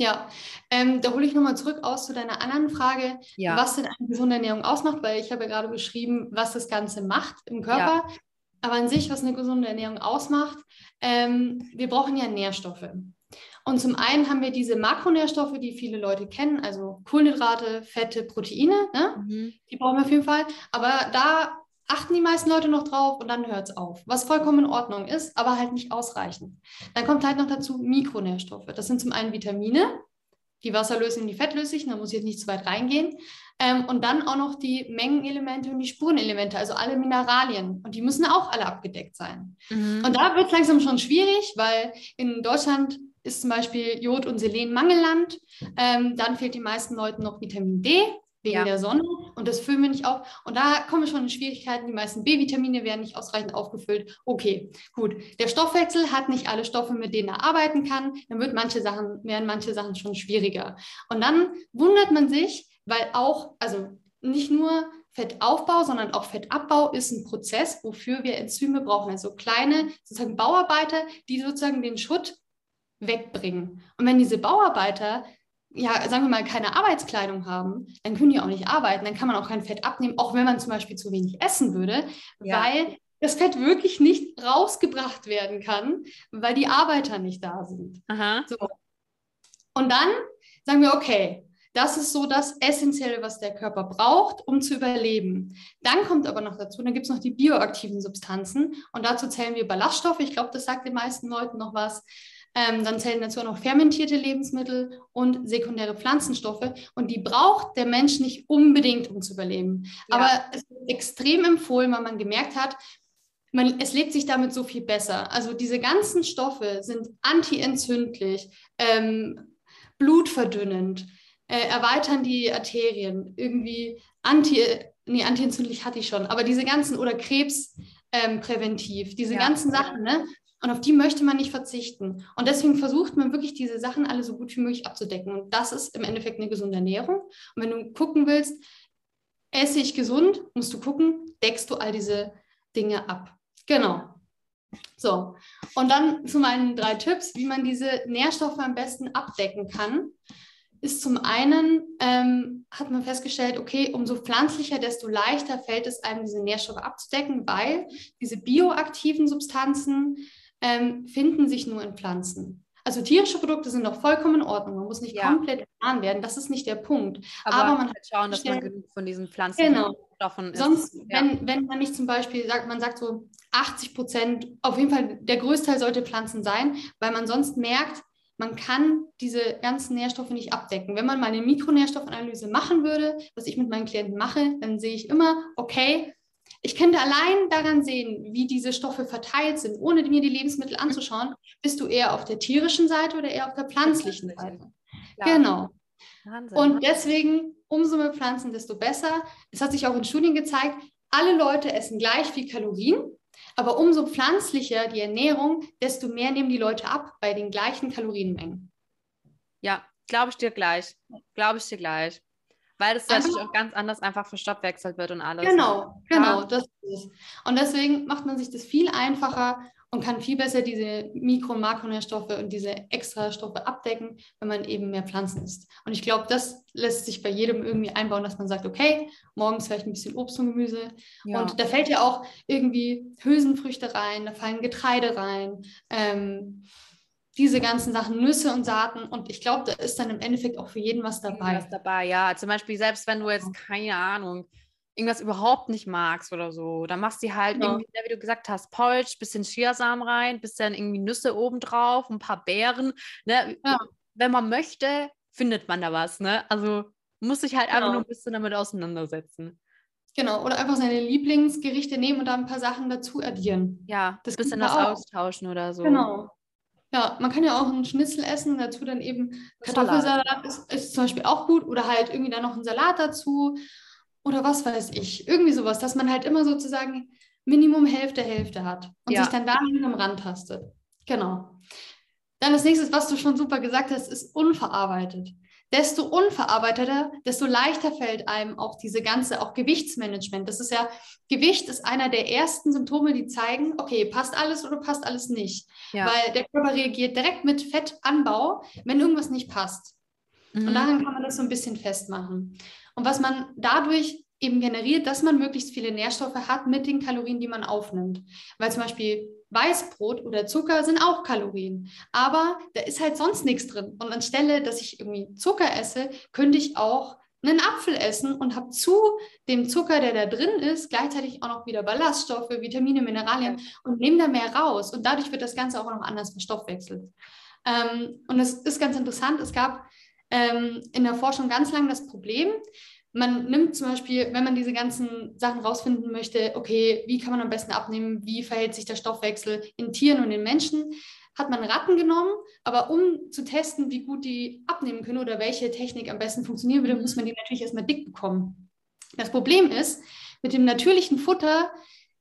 Ja, ähm, da hole ich nochmal zurück aus zu deiner anderen Frage, ja. was denn eine gesunde Ernährung ausmacht, weil ich habe ja gerade beschrieben, was das Ganze macht im Körper. Ja. Aber an sich, was eine gesunde Ernährung ausmacht, ähm, wir brauchen ja Nährstoffe. Und zum einen haben wir diese Makronährstoffe, die viele Leute kennen, also Kohlenhydrate, Fette, Proteine, ne? mhm. die brauchen wir auf jeden Fall. Aber da achten die meisten Leute noch drauf und dann hört es auf, was vollkommen in Ordnung ist, aber halt nicht ausreichend. Dann kommt halt noch dazu Mikronährstoffe. Das sind zum einen Vitamine, die wasserlöslichen, die fettlöslichen, da muss ich jetzt nicht zu weit reingehen. Ähm, und dann auch noch die Mengenelemente und die Spurenelemente, also alle Mineralien. Und die müssen auch alle abgedeckt sein. Mhm. Und da wird es langsam schon schwierig, weil in Deutschland ist zum Beispiel Jod- und Selenmangelland. Ähm, dann fehlt den meisten Leuten noch Vitamin D wegen ja. der Sonne und das füllen wir nicht auf. Und da kommen wir schon in Schwierigkeiten. Die meisten B-Vitamine werden nicht ausreichend aufgefüllt. Okay, gut. Der Stoffwechsel hat nicht alle Stoffe, mit denen er arbeiten kann. Dann wird manche Sachen, werden manche Sachen schon schwieriger. Und dann wundert man sich, weil auch, also nicht nur Fettaufbau, sondern auch Fettabbau ist ein Prozess, wofür wir Enzyme brauchen. Also kleine sozusagen Bauarbeiter, die sozusagen den Schutt wegbringen. Und wenn diese Bauarbeiter ja, sagen wir mal, keine Arbeitskleidung haben, dann können die auch nicht arbeiten. Dann kann man auch kein Fett abnehmen, auch wenn man zum Beispiel zu wenig essen würde, ja. weil das Fett wirklich nicht rausgebracht werden kann, weil die Arbeiter nicht da sind. So. Und dann sagen wir, okay, das ist so das Essentielle, was der Körper braucht, um zu überleben. Dann kommt aber noch dazu, dann gibt es noch die bioaktiven Substanzen und dazu zählen wir Ballaststoffe. Ich glaube, das sagt den meisten Leuten noch was. Ähm, dann zählen dazu auch noch fermentierte Lebensmittel und sekundäre Pflanzenstoffe. Und die braucht der Mensch nicht unbedingt, um zu überleben. Ja. Aber es ist extrem empfohlen, weil man gemerkt hat, man, es lebt sich damit so viel besser. Also diese ganzen Stoffe sind antientzündlich, ähm, blutverdünnend, äh, erweitern die Arterien, irgendwie anti, nee, antientzündlich hatte ich schon, aber diese ganzen oder krebspräventiv, ähm, diese ja. ganzen Sachen, ne? Und auf die möchte man nicht verzichten. Und deswegen versucht man wirklich diese Sachen alle so gut wie möglich abzudecken. Und das ist im Endeffekt eine gesunde Ernährung. Und wenn du gucken willst, esse ich gesund, musst du gucken, deckst du all diese Dinge ab. Genau. So, und dann zu meinen drei Tipps, wie man diese Nährstoffe am besten abdecken kann, ist zum einen, ähm, hat man festgestellt, okay, umso pflanzlicher, desto leichter fällt es einem, diese Nährstoffe abzudecken, weil diese bioaktiven Substanzen ähm, finden sich nur in Pflanzen. Also tierische Produkte sind doch vollkommen in Ordnung. Man muss nicht ja. komplett vegan werden. Das ist nicht der Punkt. Aber, Aber man halt schauen, dass man genug von diesen Pflanzen genau. davon ist. Sonst, ja. wenn, wenn man nicht zum Beispiel sagt, man sagt so 80 Prozent, auf jeden Fall der Größteil sollte Pflanzen sein, weil man sonst merkt, man kann diese ganzen Nährstoffe nicht abdecken. Wenn man mal eine Mikronährstoffanalyse machen würde, was ich mit meinen Klienten mache, dann sehe ich immer, okay, ich könnte allein daran sehen, wie diese Stoffe verteilt sind, ohne mir die Lebensmittel anzuschauen, bist du eher auf der tierischen Seite oder eher auf der pflanzlichen Seite. Klar. Genau. Wahnsinn, und ne? deswegen, umso mehr Pflanzen, desto besser. Es hat sich auch in Studien gezeigt, alle Leute essen gleich viel Kalorien, aber umso pflanzlicher die Ernährung, desto mehr nehmen die Leute ab bei den gleichen Kalorienmengen. Ja, glaube ich dir gleich. Glaube ich dir gleich. Weil das natürlich auch ganz anders einfach verstoffwechselt wird und alles. Genau, genau, ja. das ist es. Und deswegen macht man sich das viel einfacher und kann viel besser diese Mikro- und Makronährstoffe und diese Extrastoffe abdecken, wenn man eben mehr Pflanzen isst. Und ich glaube, das lässt sich bei jedem irgendwie einbauen, dass man sagt, okay, morgens vielleicht ein bisschen Obst und Gemüse. Ja. Und da fällt ja auch irgendwie Hülsenfrüchte rein, da fallen Getreide rein. Ähm, diese ganzen Sachen, Nüsse und Saaten. Und ich glaube, da ist dann im Endeffekt auch für jeden was dabei. Was dabei, ja. Zum Beispiel, selbst wenn du jetzt, keine Ahnung, irgendwas überhaupt nicht magst oder so, dann machst du halt ja. irgendwie, wie du gesagt hast, Porridge, bisschen Chiasamen rein, bisschen irgendwie Nüsse obendrauf, ein paar Beeren. Ne? Ja. Wenn man möchte, findet man da was. Ne? Also muss sich halt genau. einfach nur ein bisschen damit auseinandersetzen. Genau, oder einfach seine Lieblingsgerichte nehmen und da ein paar Sachen dazu addieren. Ja, das bisschen was austauschen oder so. Genau. Ja, man kann ja auch einen Schnitzel essen und dazu dann eben Kartoffelsalat ist, ist zum Beispiel auch gut oder halt irgendwie dann noch einen Salat dazu oder was weiß ich. Irgendwie sowas, dass man halt immer sozusagen Minimum Hälfte Hälfte hat und ja. sich dann da am Rand tastet. Genau. Dann das nächste, was du schon super gesagt hast, ist unverarbeitet desto unverarbeiteter, desto leichter fällt einem auch diese ganze, auch Gewichtsmanagement. Das ist ja, Gewicht ist einer der ersten Symptome, die zeigen, okay, passt alles oder passt alles nicht. Ja. Weil der Körper reagiert direkt mit Fettanbau, wenn irgendwas nicht passt. Mhm. Und daran kann man das so ein bisschen festmachen. Und was man dadurch eben generiert, dass man möglichst viele Nährstoffe hat mit den Kalorien, die man aufnimmt. Weil zum Beispiel Weißbrot oder Zucker sind auch Kalorien. Aber da ist halt sonst nichts drin. Und anstelle, dass ich irgendwie Zucker esse, könnte ich auch einen Apfel essen und habe zu dem Zucker, der da drin ist, gleichzeitig auch noch wieder Ballaststoffe, Vitamine, Mineralien und nehme da mehr raus. Und dadurch wird das Ganze auch noch anders verstoffwechselt. Ähm, und es ist ganz interessant, es gab ähm, in der Forschung ganz lange das Problem, man nimmt zum Beispiel, wenn man diese ganzen Sachen rausfinden möchte, okay, wie kann man am besten abnehmen, wie verhält sich der Stoffwechsel in Tieren und in Menschen, hat man Ratten genommen, aber um zu testen, wie gut die abnehmen können oder welche Technik am besten funktionieren würde, muss man die natürlich erstmal dick bekommen. Das Problem ist, mit dem natürlichen Futter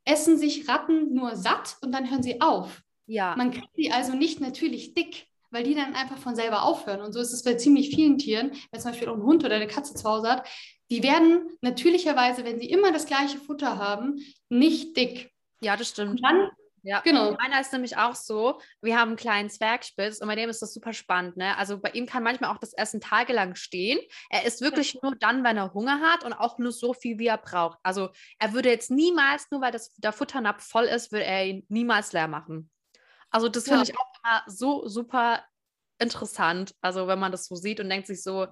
essen sich Ratten nur satt und dann hören sie auf. Ja. Man kriegt sie also nicht natürlich dick, weil die dann einfach von selber aufhören. Und so ist es bei ziemlich vielen Tieren, wenn zum Beispiel auch ein Hund oder eine Katze zu Hause hat, die werden natürlicherweise, wenn sie immer das gleiche Futter haben, nicht dick. Ja, das stimmt. Und dann Ja, Genau. Meiner ist nämlich auch so, wir haben einen kleinen Zwergspitz und bei dem ist das super spannend. Ne? Also bei ihm kann manchmal auch das Essen tagelang stehen. Er isst wirklich nur dann, wenn er Hunger hat und auch nur so viel, wie er braucht. Also er würde jetzt niemals, nur weil das, der Futternapf voll ist, würde er ihn niemals leer machen. Also das finde Ja. ich auch immer so super interessant. Also wenn man das so sieht und denkt sich so,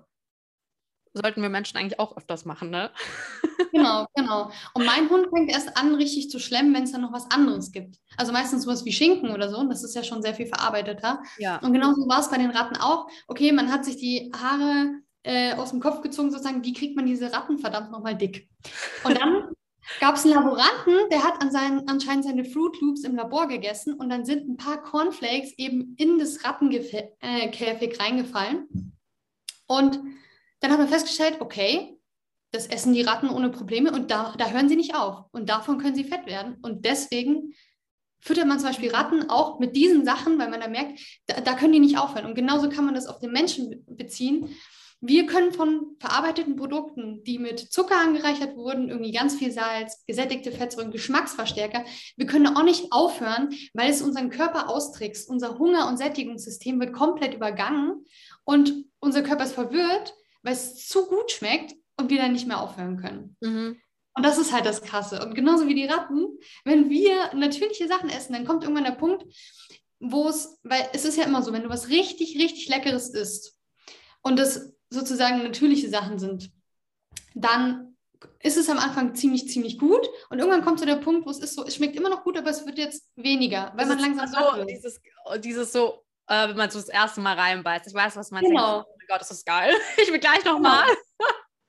sollten wir Menschen eigentlich auch öfters machen, ne? Genau, genau. Und mein Hund fängt erst an, richtig zu schlemmen, wenn es dann noch was anderes gibt. Also meistens sowas wie Schinken oder so. Und das ist ja schon sehr viel verarbeiteter. Ja. Und genauso war es bei den Ratten auch. Okay, man hat sich die Haare äh, aus dem Kopf gezogen, sozusagen, wie kriegt man diese Ratten verdammt nochmal dick? Und dann gab es einen Laboranten, der hat an seinen, anscheinend seine Fruit Loops im Labor gegessen und dann sind ein paar Cornflakes eben in das Rattenkäfig äh, reingefallen. Und dann hat man festgestellt, okay, das essen die Ratten ohne Probleme und da, da hören sie nicht auf. Und davon können sie fett werden. Und deswegen füttert man zum Beispiel Ratten auch mit diesen Sachen, weil man da merkt, da, da können die nicht aufhören. Und genauso kann man das auf den Menschen be- beziehen. Wir können von verarbeiteten Produkten, die mit Zucker angereichert wurden, irgendwie ganz viel Salz, gesättigte Fettsäuren, Geschmacksverstärker, wir können auch nicht aufhören, weil es unseren Körper austrickst. Unser Hunger- und Sättigungssystem wird komplett übergangen und unser Körper ist verwirrt, weil es zu gut schmeckt und wir dann nicht mehr aufhören können. Mhm. Und das ist halt das Krasse. Und genauso wie die Ratten, wenn wir natürliche Sachen essen, dann kommt irgendwann der Punkt, wo es, weil es ist ja immer so, wenn du was richtig, richtig Leckeres isst und das sozusagen natürliche Sachen sind, dann ist es am Anfang ziemlich, ziemlich gut. Und irgendwann kommt so der Punkt, wo es ist so, es schmeckt immer noch gut, aber es wird jetzt weniger, weil man Das langsam so, satt wird. dieses, dieses so, äh, wenn man so das erste Mal reinbeißt. Ich weiß, was man Genau. denkt. Oh mein Gott, das ist geil. Ich will gleich noch mal.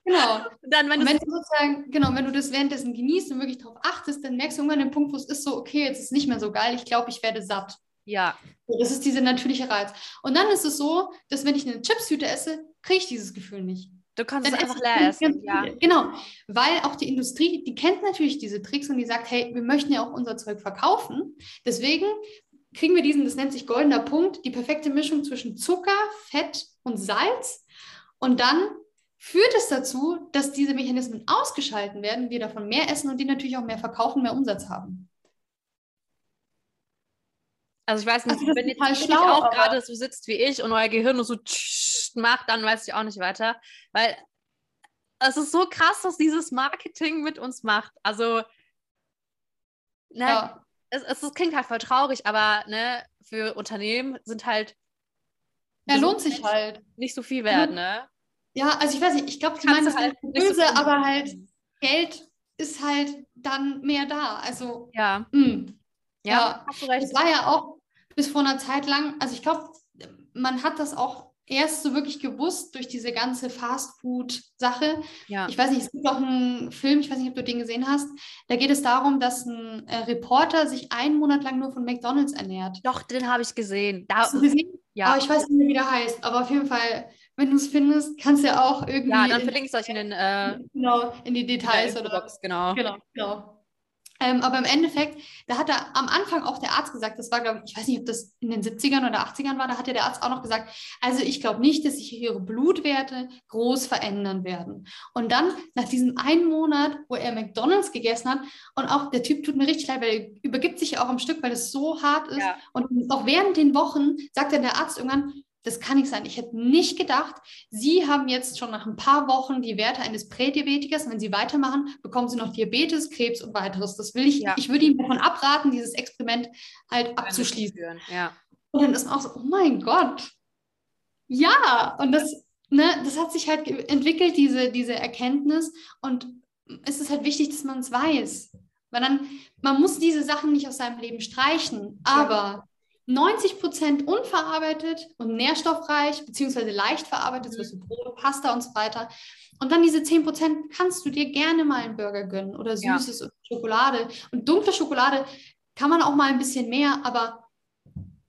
Genau. Und dann, wenn wenn du sozusagen, genau, wenn du das währenddessen genießt und wirklich darauf achtest, dann merkst du irgendwann den Punkt, wo es ist so, okay, jetzt ist es nicht mehr so geil, ich glaube, ich werde satt. ja, Das ist dieser natürliche Reiz. Und dann ist es so, dass wenn ich eine Chipstüte esse, kriege ich dieses Gefühl nicht. du kannst es Dann einfach esse ich leer essen. Ja. Genau, weil auch die Industrie, die kennt natürlich diese Tricks und die sagt, hey, wir möchten ja auch unser Zeug verkaufen. Deswegen kriegen wir diesen, das nennt sich goldener Punkt, die perfekte Mischung zwischen Zucker, Fett und Salz. Und dann führt es dazu, dass diese Mechanismen ausgeschalten werden, wir davon mehr essen und die natürlich auch mehr verkaufen, mehr Umsatz haben. Also ich weiß nicht, Also wenn jetzt schlau, auch aber- gerade so sitzt wie ich und euer Gehirn nur so macht, dann weiß ich auch nicht weiter. Weil es ist so krass, was dieses Marketing mit uns macht. Also, ne, Ja, es, es, es klingt halt voll traurig, aber ne, für Unternehmen sind halt er gesunde lohnt sich halt. nicht so viel wert, ne? Ja, also ich weiß nicht, ich glaube, die meinen das halt so böse, viel- aber halt Geld ist halt dann mehr da. Also, Ja, mh. ja, Ja, hast du recht. Das war ja auch bis vor einer Zeit lang, also ich glaube, man hat das auch erst so wirklich gewusst durch diese ganze Fastfood-Sache. Ja. Ich weiß nicht, es gibt auch einen Film, ich weiß nicht, ob du den gesehen hast. Da geht es darum, dass ein äh, Reporter sich einen Monat lang nur von McDonalds ernährt. Doch, den habe ich gesehen. Da, Hast du gesehen? ja. Aber ich weiß nicht mehr, wie der heißt. Aber auf jeden Fall, wenn du es findest, kannst du ja auch irgendwie ja, dann in, verlinke ich es euch in den äh, genau, in die in Details oder Infobox, genau. Genau, genau. Ähm, aber im Endeffekt, da hat er am Anfang auch der Arzt gesagt, das war, glaube ich, ich weiß nicht, ob das in den 70ern oder 80ern war, da hat ja der Arzt auch noch gesagt, also ich glaube nicht, dass sich ihre Blutwerte groß verändern werden. Und dann, nach diesem einen Monat, wo er McDonalds gegessen hat, und auch der Typ tut mir richtig leid, weil er übergibt sich ja auch am Stück, weil es so hart ist. Ja. Und auch während den Wochen sagt dann der Arzt irgendwann, das kann nicht sein. Ich hätte nicht gedacht, Sie haben jetzt schon nach ein paar Wochen die Werte eines Prädiabetikers. Wenn Sie weitermachen, bekommen Sie noch Diabetes, Krebs und weiteres. Das will ich, Ja. ich würde Ihnen davon abraten, dieses Experiment halt abzuschließen. Ja. Und dann ist man auch so, oh mein Gott. Ja, und das, ne, das hat sich halt entwickelt, diese, diese Erkenntnis. Und es ist halt wichtig, dass man es weiß. Weil dann, man muss diese Sachen nicht aus seinem Leben streichen, aber 90 Prozent unverarbeitet und nährstoffreich, beziehungsweise leicht verarbeitet, Mhm. so wie Brot, Pasta und so weiter. Und dann diese 10 Prozent kannst du dir gerne mal einen Burger gönnen oder Ja. Süßes oder Schokolade. Und dunkle Schokolade kann man auch mal ein bisschen mehr, aber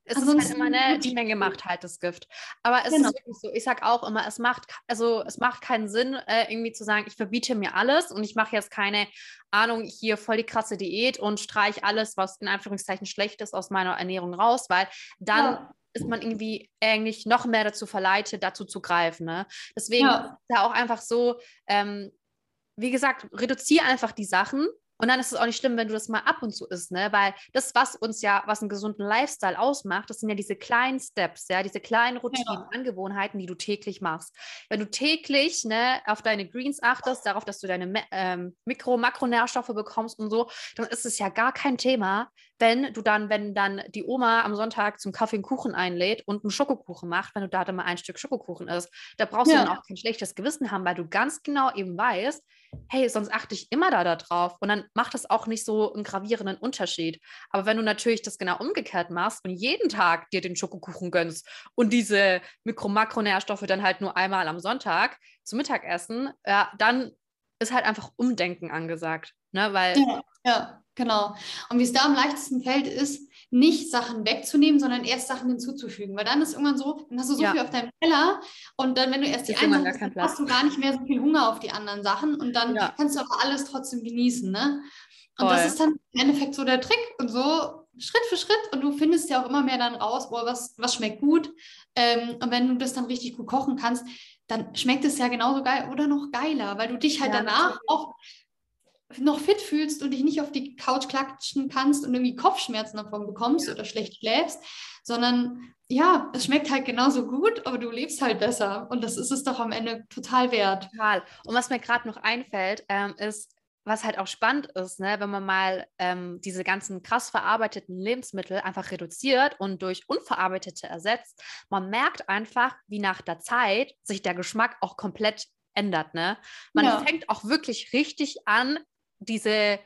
Es ist halt Ansonsten immer, ne, die Menge macht halt das Gift. Aber es Genau. ist wirklich so, ich sage auch immer, es macht, also es macht keinen Sinn, äh, irgendwie zu sagen, ich verbiete mir alles und ich mache jetzt keine Ahnung, hier voll die krasse Diät und streich alles, was in Anführungszeichen schlecht ist, aus meiner Ernährung raus, weil dann Ja. ist man irgendwie eigentlich noch mehr dazu verleitet, dazu zu greifen. Ne? Deswegen ja. ist da auch einfach so, ähm, wie gesagt, reduziere einfach die Sachen und dann ist es auch nicht schlimm, wenn du das mal ab und zu isst, ne? Weil das, was uns ja, was einen gesunden Lifestyle ausmacht, das sind ja diese kleinen Steps, ja, diese kleinen Routinen, ja. Angewohnheiten, die du täglich machst. Wenn du täglich ne, auf deine Greens achtest, darauf, dass du deine ähm, Mikro-, Makronährstoffe bekommst und so, dann ist es ja gar kein Thema, wenn du dann, wenn dann die Oma am Sonntag zum Kaffee einen Kuchen einlädt und einen Schokokuchen macht, wenn du da dann mal ein Stück Schokokuchen isst, da brauchst ja. du dann auch kein schlechtes Gewissen haben, weil du ganz genau eben weißt, hey, sonst achte ich immer da drauf und dann macht das auch nicht so einen gravierenden Unterschied. Aber wenn du natürlich das genau umgekehrt machst und jeden Tag dir den Schokokuchen gönnst und diese Mikro-Makronährstoffe dann halt nur einmal am Sonntag zum Mittagessen, ja, dann ist halt einfach Umdenken angesagt. Ne? Weil ja, ja, genau. Und wie es da am leichtesten fällt, ist, nicht Sachen wegzunehmen, sondern erst Sachen hinzuzufügen. Weil dann ist irgendwann so, dann hast du so ja. viel auf deinem Teller und dann, wenn du erst die einen hast, hast du gar nicht mehr so viel Hunger auf die anderen Sachen und dann ja. kannst du aber alles trotzdem genießen. Ne? Und Voll. das ist dann im Endeffekt so der Trick und so Schritt für Schritt und du findest ja auch immer mehr dann raus, oh, was, was schmeckt gut. Ähm, und wenn du das dann richtig gut kochen kannst, dann schmeckt es ja genauso geil oder noch geiler, weil du dich halt ja, danach natürlich. auch noch fit fühlst und dich nicht auf die Couch klatschen kannst und irgendwie Kopfschmerzen davon bekommst ja. oder schlecht schläfst, sondern ja, es schmeckt halt genauso gut, aber du lebst halt besser und das ist es doch am Ende total wert. Total. Und was mir gerade noch einfällt, ähm, ist, was halt auch spannend ist, ne, wenn man mal ähm, diese ganzen krass verarbeiteten Lebensmittel einfach reduziert und durch unverarbeitete ersetzt, man merkt einfach, wie nach der Zeit sich der Geschmack auch komplett ändert. Ne? Man ja. fängt auch wirklich richtig an, diese,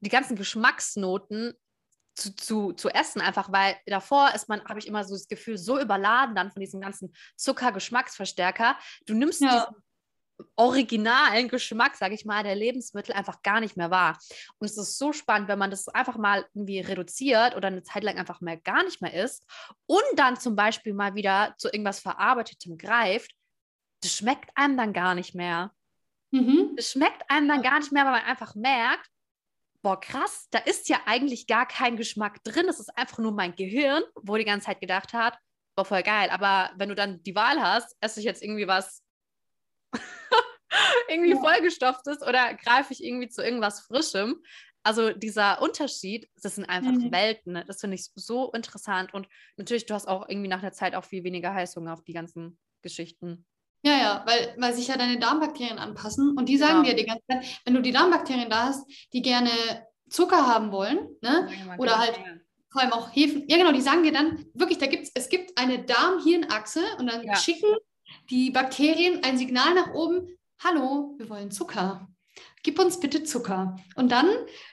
die ganzen Geschmacksnoten zu, zu, zu essen, einfach weil davor ist man, habe ich immer so das Gefühl, so überladen dann von diesem ganzen Zucker-Geschmacksverstärker. Du nimmst ja. diesen originalen Geschmack, sage ich mal, der Lebensmittel einfach gar nicht mehr wahr. Und es ist so spannend, wenn man das einfach mal irgendwie reduziert oder eine Zeit lang einfach mal gar nicht mehr isst und dann zum Beispiel mal wieder zu irgendwas Verarbeitetem greift, das schmeckt einem dann gar nicht mehr. Mhm. Es schmeckt einem dann gar nicht mehr, weil man einfach merkt, boah, krass, da ist ja eigentlich gar kein Geschmack drin. Es ist einfach nur mein Gehirn, wo die ganze Zeit gedacht hat, boah, voll geil. Aber wenn du dann die Wahl hast, esse ich jetzt irgendwie was irgendwie ja. vollgestopftes oder greife ich irgendwie zu irgendwas Frischem? Also dieser Unterschied, das sind einfach mhm. Welten. Ne? Das finde ich so interessant. Und natürlich, du hast auch irgendwie nach der Zeit auch viel weniger Heißhunger auf die ganzen Geschichten. Ja, ja, weil, weil sich ja deine Darmbakterien anpassen und die sagen genau. dir die ganze Zeit, wenn du die Darmbakterien da hast, die gerne Zucker haben wollen, ne? Ja, oder halt ja. vor allem auch Hefen, ja genau, die sagen dir dann, wirklich, da gibt's, es gibt eine Darm-Hirn-Achse und dann ja. schicken die Bakterien ein Signal nach oben, hallo, wir wollen Zucker. Gib uns bitte Zucker. Und dann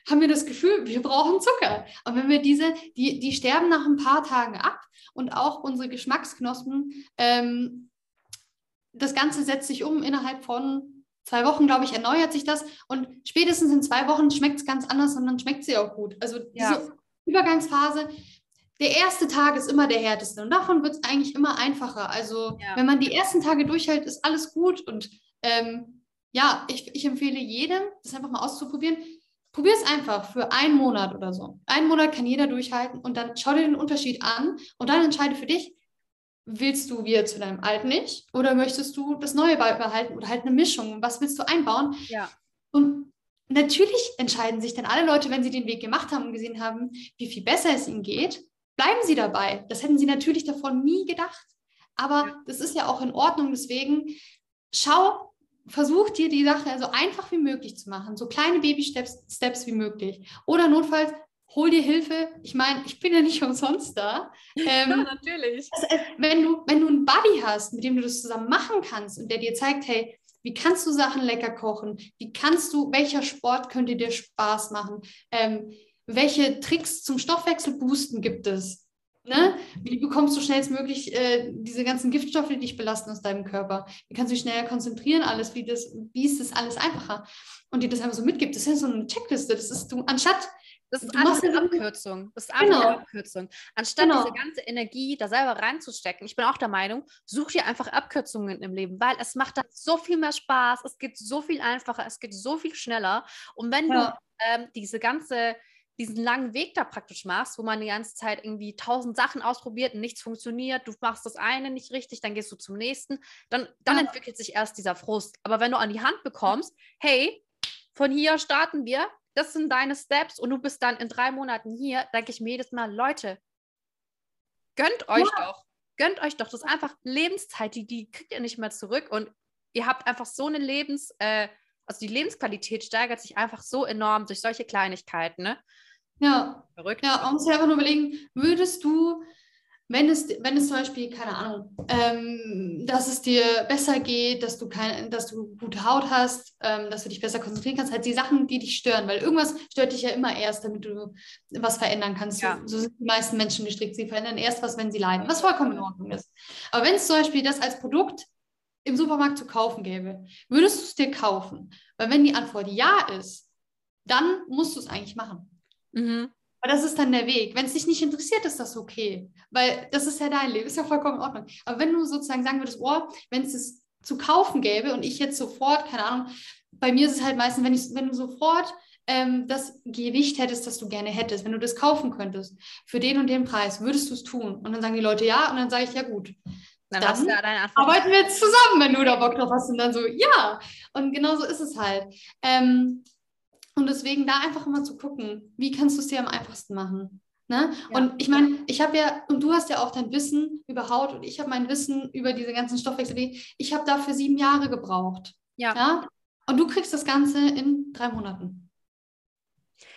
haben wir das Gefühl, wir brauchen Zucker. Und wenn wir diese, die, die sterben nach ein paar Tagen ab und auch unsere Geschmacksknospen ähm, das Ganze setzt sich um innerhalb von zwei Wochen, glaube ich, erneuert sich das. Und spätestens in zwei Wochen schmeckt es ganz anders und dann schmeckt sie auch gut. Also ja. diese Übergangsphase, der erste Tag ist immer der härteste und davon wird es eigentlich immer einfacher. Also ja. wenn man die ersten Tage durchhält, ist alles gut. Und ähm, ja, ich, ich empfehle jedem, das einfach mal auszuprobieren. Probier es einfach für einen Monat oder so. Einen Monat kann jeder durchhalten und dann schau dir den Unterschied an und dann entscheide für dich, willst du wieder zu deinem alten Ich oder möchtest du das Neue behalten oder halt eine Mischung? Was willst du einbauen? Ja. Und natürlich entscheiden sich dann alle Leute, wenn sie den Weg gemacht haben und gesehen haben, wie viel besser es ihnen geht, bleiben sie dabei. Das hätten sie natürlich davon nie gedacht. Aber ja. das ist ja auch in Ordnung. Deswegen schau, versuch dir die Sache so einfach wie möglich zu machen, so kleine Baby-Steps Steps wie möglich. Oder notfalls hol dir Hilfe. Ich meine, ich bin ja nicht umsonst da. Ähm, ja, natürlich. Also, wenn, du, wenn du einen Buddy hast, mit dem du das zusammen machen kannst und der dir zeigt, hey, wie kannst du Sachen lecker kochen? Wie kannst du, welcher Sport könnte dir Spaß machen? Ähm, welche Tricks zum Stoffwechsel boosten gibt es? Ne? Wie bekommst du schnellstmöglich äh, diese ganzen Giftstoffe, die dich belasten aus deinem Körper? Wie kannst du dich schneller konzentrieren? Alles, wie, das, wie ist das alles einfacher? Und dir das einfach so mitgibt. Das ist ja so eine Checkliste. Das ist du, anstatt das ist einfach eine Abkürzung. Das ist einfach genau. eine Abkürzung. Anstatt genau. diese ganze Energie da selber reinzustecken, ich bin auch der Meinung, such dir einfach Abkürzungen im Leben, weil es macht dann so viel mehr Spaß, es geht so viel einfacher, es geht so viel schneller. Und wenn ja. du ähm, diese ganze diesen langen Weg da praktisch machst, wo man die ganze Zeit irgendwie tausend Sachen ausprobiert und nichts funktioniert, du machst das eine nicht richtig, dann gehst du zum nächsten, dann, dann ja. entwickelt sich erst dieser Frust. Aber wenn du an die Hand bekommst, hey, von hier starten wir, das sind deine Steps und du bist dann in drei Monaten hier, denke ich mir jedes Mal, Leute, gönnt euch ja. doch, gönnt euch doch, das ist einfach Lebenszeit, die, die kriegt ihr nicht mehr zurück und ihr habt einfach so eine Lebens, äh, also die Lebensqualität steigert sich einfach so enorm durch solche Kleinigkeiten, ne? Ja. Verrückt. Ja, man muss sich einfach nur überlegen, würdest du, wenn es, wenn es zum Beispiel, keine Ahnung, ähm, dass es dir besser geht, dass du, kein, dass du gute Haut hast, ähm, dass du dich besser konzentrieren kannst, halt die Sachen, die dich stören, weil irgendwas stört dich ja immer erst, damit du was verändern kannst. Ja. So, so, sind die meisten Menschen gestrickt. Sie verändern erst was, wenn sie leiden, was vollkommen in Ordnung ist. Aber wenn es zum Beispiel das als Produkt im Supermarkt zu kaufen gäbe, würdest du es dir kaufen? Weil wenn die Antwort ja ist, dann musst du es eigentlich machen. Mhm. Aber das ist dann der Weg. Wenn es dich nicht interessiert, ist das okay. Weil das ist ja dein Leben, ist ja vollkommen in Ordnung. Aber wenn du sozusagen sagen würdest, oh, wenn es es zu kaufen gäbe und ich jetzt sofort, keine Ahnung, bei mir ist es halt meistens, wenn, ich, wenn du sofort ähm, das Gewicht hättest, das du gerne hättest, wenn du das kaufen könntest, für den und den Preis, würdest du es tun? Und dann sagen die Leute ja und dann sage ich, ja gut. Dann, dann deine arbeiten wir jetzt zusammen, wenn du da Bock drauf hast. Und dann so, ja. Und genau so ist es halt. Ähm, und deswegen da einfach immer zu gucken, wie kannst du es dir am einfachsten machen. Ne? Ja. Und ich meine, ich habe ja, und du hast ja auch dein Wissen über Haut und ich habe mein Wissen über diese ganzen Stoffwechsel. Ich habe dafür sieben Jahre gebraucht. Ja. ja. Und du kriegst das Ganze in drei Monaten.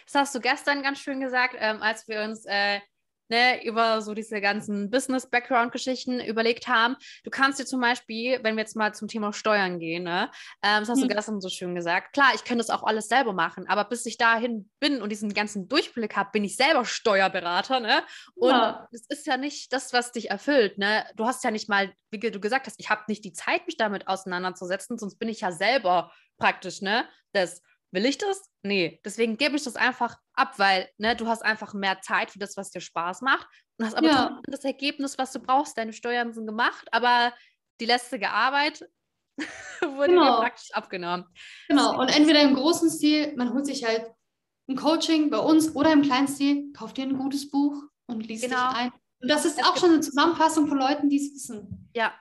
Das hast du gestern ganz schön gesagt, ähm, als wir uns äh, ne, über so diese ganzen Business-Background-Geschichten überlegt haben. Du kannst dir zum Beispiel, wenn wir jetzt mal zum Thema Steuern gehen, ne, ähm, das hast mhm. du gestern so schön gesagt, klar, ich könnte das auch alles selber machen, aber bis ich dahin bin und diesen ganzen Durchblick habe, bin ich selber Steuerberater, ne? Und ja. das ist ja nicht das, was dich erfüllt, ne? Du hast ja nicht mal, wie du gesagt hast, ich habe nicht die Zeit, mich damit auseinanderzusetzen, sonst bin ich ja selber praktisch, ne? Das Will ich das? Nee. Deswegen gebe ich das einfach ab, weil ne, du hast einfach mehr Zeit für das, was dir Spaß macht und hast aber ja. das Ergebnis, was du brauchst. Deine Steuern sind gemacht, aber die lästige Arbeit wurde genau. dir praktisch abgenommen. Genau. Und entweder im großen Stil, man holt sich halt ein Coaching bei uns oder im kleinen Stil, kauft dir ein gutes Buch und liest genau. dich ein. Und das ist es auch schon eine Zusammenfassung von Leuten, die es wissen. Ja,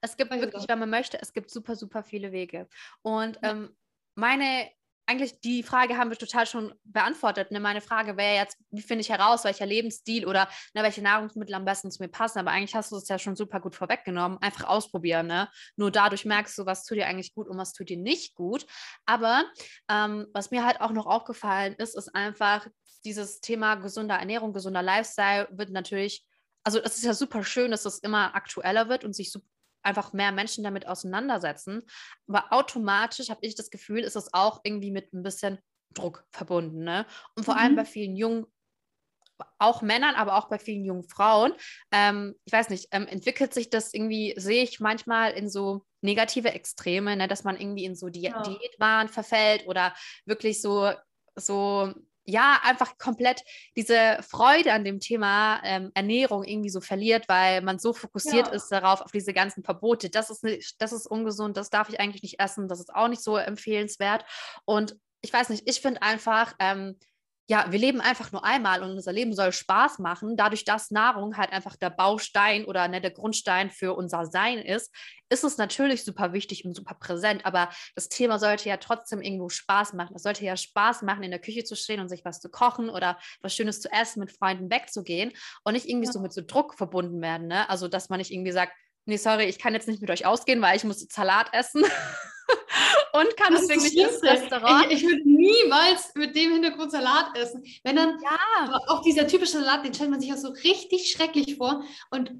es gibt wirklich, wenn man möchte, es gibt super, super viele Wege. Und ähm, meine eigentlich die Frage haben wir total schon beantwortet. Ne? Meine Frage wäre jetzt, wie finde ich heraus, welcher Lebensstil oder ne, welche Nahrungsmittel am besten zu mir passen. Aber eigentlich hast du es ja schon super gut vorweggenommen. Einfach ausprobieren. Ne? Nur dadurch merkst du, was tut dir eigentlich gut und was tut dir nicht gut. Aber ähm, was mir halt auch noch aufgefallen ist, ist einfach dieses Thema gesunder Ernährung, gesunder Lifestyle wird natürlich also es ist ja super schön, dass es immer aktueller wird und sich einfach mehr Menschen damit auseinandersetzen. Aber automatisch habe ich das Gefühl, ist das auch irgendwie mit ein bisschen Druck verbunden. Ne? Und vor mhm. allem bei vielen jungen, auch Männern, aber auch bei vielen jungen Frauen, ähm, ich weiß nicht, ähm, entwickelt sich das irgendwie, sehe ich manchmal in so negative Extreme, ne? dass man irgendwie in so Di ja. Diätwahn verfällt oder wirklich so, so ja, einfach komplett diese Freude an dem Thema ähm, Ernährung irgendwie so verliert, weil man so fokussiert ja. ist darauf, auf diese ganzen Verbote. Das ist, nicht, das ist ungesund, das darf ich eigentlich nicht essen, das ist auch nicht so empfehlenswert. Und ich weiß nicht, ich finde einfach, ähm, ja, wir leben einfach nur einmal und unser Leben soll Spaß machen. Dadurch, dass Nahrung halt einfach der Baustein oder ne, der Grundstein für unser Sein ist, ist es natürlich super wichtig und super präsent. Aber das Thema sollte ja trotzdem irgendwo Spaß machen. Es sollte ja Spaß machen, in der Küche zu stehen und sich was zu kochen oder was Schönes zu essen, mit Freunden wegzugehen und nicht irgendwie ja. so mit so Druck verbunden werden. Ne? Also, dass man nicht irgendwie sagt, nee, sorry, ich kann jetzt nicht mit euch ausgehen, weil ich muss Salat essen. und kann deswegen nicht ins Restaurant. Ich, ich würde niemals mit dem Hintergrund Salat essen. Wenn dann ja. auch dieser typische Salat, den stellt man sich auch so richtig schrecklich vor. Und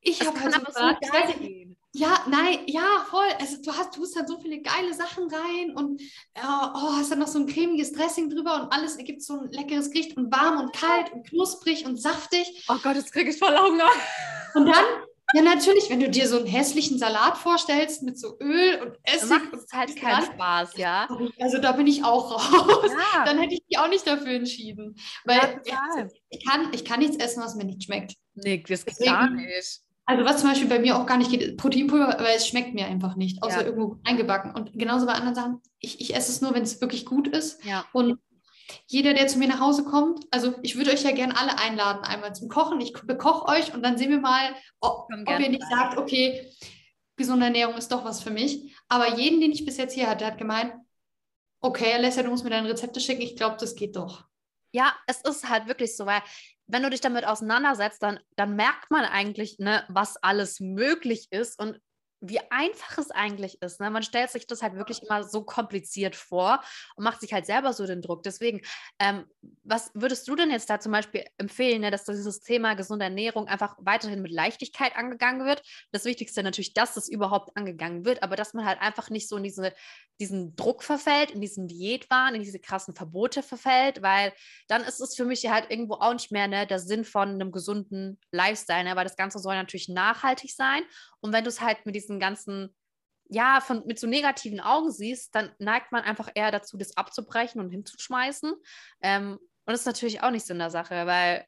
ich habe halt so Salat. So geil Ja, nein, ja, voll. Also du hast, tust dann so viele geile Sachen rein und oh, hast dann noch so ein cremiges Dressing drüber und alles ergibt so ein leckeres Gericht und warm und kalt und knusprig und saftig. Oh Gott, jetzt kriege ich voll Hunger. Und dann ja, natürlich, wenn du dir so einen hässlichen Salat vorstellst mit so Öl und Essig. Macht es halt keinen Spaß, ja. Also da bin ich auch raus. Ja. Dann hätte ich mich auch nicht dafür entschieden. Weil ja, ich, kann, ich kann nichts essen, was mir nicht schmeckt. Nee, das geht gar nicht. Also was zum Beispiel bei mir auch gar nicht geht, Proteinpulver, weil es schmeckt mir einfach nicht, außer ja. irgendwo eingebacken. Und genauso bei anderen Sachen, ich, ich esse es nur, wenn es wirklich gut ist. Ja. Und jeder, der zu mir nach Hause kommt, also ich würde euch ja gerne alle einladen, einmal zum Kochen. Ich bekoche euch und dann sehen wir mal, ob, ob ihr nicht rein. sagt, okay, gesunde Ernährung ist doch was für mich. Aber jeden, den ich bis jetzt hier hatte, hat gemeint, okay, Alessia, du musst mir deine Rezepte schicken. Ich glaube, das geht doch. Ja, es ist halt wirklich so, weil wenn du dich damit auseinandersetzt, dann, dann merkt man eigentlich, ne, was alles möglich ist und wie einfach es eigentlich ist. Ne? Man stellt sich das halt wirklich immer so kompliziert vor und macht sich halt selber so den Druck. Deswegen, ähm, was würdest du denn jetzt da zum Beispiel empfehlen, ne, dass dieses Thema gesunde Ernährung einfach weiterhin mit Leichtigkeit angegangen wird? Das Wichtigste natürlich, dass es überhaupt angegangen wird, aber dass man halt einfach nicht so in diese, diesen Druck verfällt, in diesen Diätwahn, in diese krassen Verbote verfällt, weil dann ist es für mich halt irgendwo auch nicht mehr ne, der Sinn von einem gesunden Lifestyle, ne? weil das Ganze soll natürlich nachhaltig sein. Und wenn du es halt mit diesen diesen ganzen, ja, von, mit so negativen Augen siehst, dann neigt man einfach eher dazu, das abzubrechen und hinzuschmeißen. Ähm, und das ist natürlich auch nicht Sinn der Sache, weil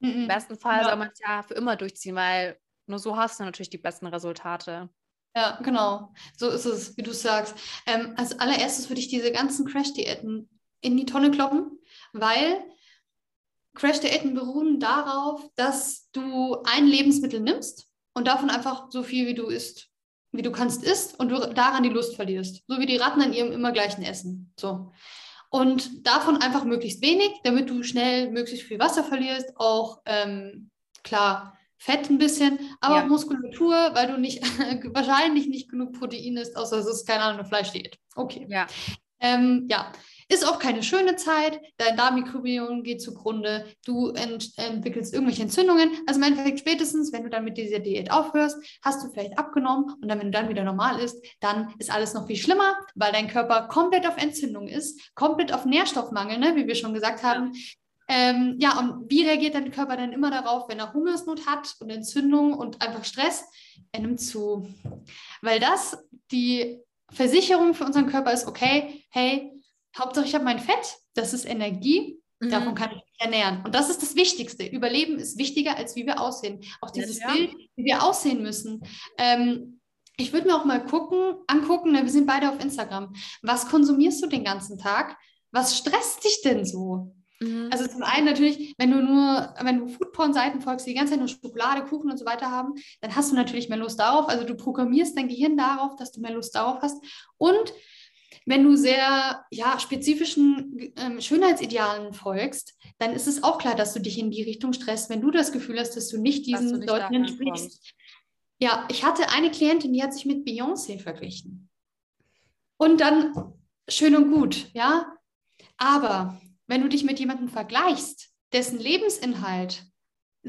mhm. im besten Fall ja. soll man es ja für immer durchziehen, weil nur so hast du natürlich die besten Resultate. Ja, genau. So ist es, wie du sagst. Ähm, als allererstes würde ich diese ganzen Crash-Diäten in die Tonne kloppen, weil Crash-Diäten beruhen darauf, dass du ein Lebensmittel nimmst und davon einfach so viel, wie du isst, wie du kannst, isst und du daran die Lust verlierst. So wie die Ratten an ihrem immer gleichen Essen. So. Und davon einfach möglichst wenig, damit du schnell möglichst viel Wasser verlierst, auch ähm, klar Fett ein bisschen, aber ja. auch Muskulatur, weil du nicht wahrscheinlich nicht genug Protein isst, außer es ist keine Ahnung, eine Fleischdiät. Okay. Ja. Ähm, ja, ist auch keine schöne Zeit. Dein Darmmikrobiom geht zugrunde. Du ent entwickelst irgendwelche Entzündungen. Also im Endeffekt spätestens, wenn du dann mit dieser Diät aufhörst, hast du vielleicht abgenommen und dann, wenn du dann wieder normal isst, dann ist alles noch viel schlimmer, weil dein Körper komplett auf Entzündung ist, komplett auf Nährstoffmangel, ne, wie wir schon gesagt haben. Ja. Ähm, ja, und wie reagiert dein Körper dann immer darauf, wenn er Hungersnot hat und Entzündung und einfach Stress? Er nimmt zu. Weil das die Versicherung für unseren Körper ist, okay, hey, Hauptsache ich habe mein Fett, das ist Energie, mhm. davon kann ich mich ernähren. Und das ist das Wichtigste. Überleben ist wichtiger, als wie wir aussehen. Auch dieses ja, Bild, wie wir aussehen müssen. Ähm, ich würde mir auch mal gucken, angucken, ne, wir sind beide auf Instagram. Was konsumierst du den ganzen Tag? Was stresst dich denn so? Mhm. Also zum einen natürlich, wenn du nur, wenn du Foodporn-Seiten folgst, die die ganze Zeit nur Schokolade, Kuchen und so weiter haben, dann hast du natürlich mehr Lust darauf. Also du programmierst dein Gehirn darauf, dass du mehr Lust darauf hast. Und wenn du sehr ja, spezifischen ähm, Schönheitsidealen folgst, dann ist es auch klar, dass du dich in die Richtung stresst, wenn du das Gefühl hast, dass du nicht diesen du Leuten entsprichst. Ja, ich hatte eine Klientin, die hat sich mit Beyoncé verglichen. Und dann schön und gut, ja. Aber wenn du dich mit jemandem vergleichst, dessen Lebensinhalt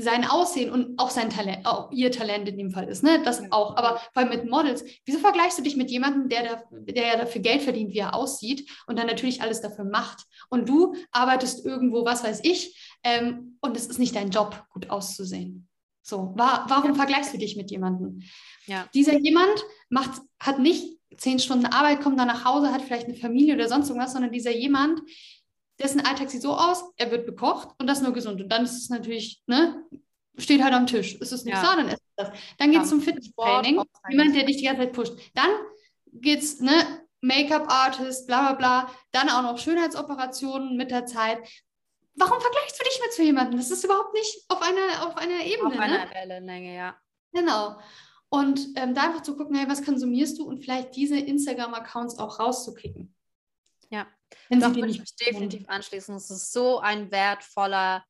sein Aussehen und auch sein Talent, auch ihr Talent in dem Fall ist, ne? Das auch. Aber vor allem mit Models, wieso vergleichst du dich mit jemandem, der, da, der ja dafür Geld verdient, wie er aussieht und dann natürlich alles dafür macht? Und du arbeitest irgendwo, was weiß ich, ähm, und es ist nicht dein Job, gut auszusehen. So, war, warum ja. vergleichst du dich mit jemandem? Ja. Dieser jemand macht, hat nicht zehn Stunden Arbeit, kommt dann nach Hause, hat vielleicht eine Familie oder sonst irgendwas, sondern dieser jemand dessen Alltag sieht so aus, er wird bekocht und das nur gesund. Und dann ist es natürlich, ne, steht halt am Tisch. Ist es nicht ja. so, dann ist das. Dann geht es zum Fitnesstraining, jemand, der dich die ganze Zeit pusht. Dann geht es, ne, Make-up-Artist, bla bla bla, dann auch noch Schönheitsoperationen mit der Zeit. Warum vergleichst du dich mit so jemandem? Das ist überhaupt nicht auf einer, auf einer Ebene. Auf einer ne? Wellenlänge, ja. Genau. Und ähm, da einfach zu gucken, hey, was konsumierst du und vielleicht diese Instagram-Accounts auch rauszukicken. Wenn Doch, würde ich mich definitiv anschließen. Das ist so ein wertvoller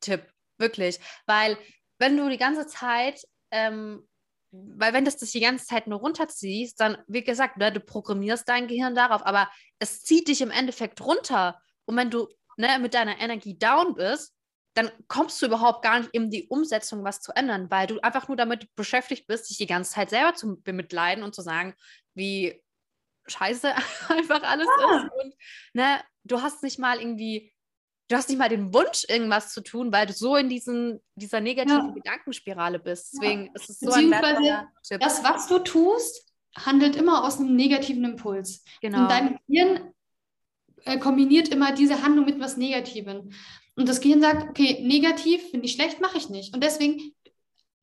Tipp, wirklich. Weil wenn du die ganze Zeit, ähm, weil wenn das dich die ganze Zeit nur runterziehst, dann, wie gesagt, ne, du programmierst dein Gehirn darauf, aber es zieht dich im Endeffekt runter. Und wenn du ne, mit deiner Energie down bist, dann kommst du überhaupt gar nicht in die Umsetzung, was zu ändern, weil du einfach nur damit beschäftigt bist, dich die ganze Zeit selber zu bemitleiden und zu sagen, wie scheiße einfach alles ja. ist. Und ne, du hast nicht mal irgendwie, du hast nicht mal den Wunsch, irgendwas zu tun, weil du so in diesen, dieser negativen ja. Gedankenspirale bist. Deswegen ja. ist es so ein wertvoller Tipp. Das, was du tust, handelt immer aus einem negativen Impuls. Genau. Und dein Gehirn äh, kombiniert immer diese Handlung mit was Negativem. Und das Gehirn sagt, okay, negativ finde ich schlecht, mache ich nicht. Und deswegen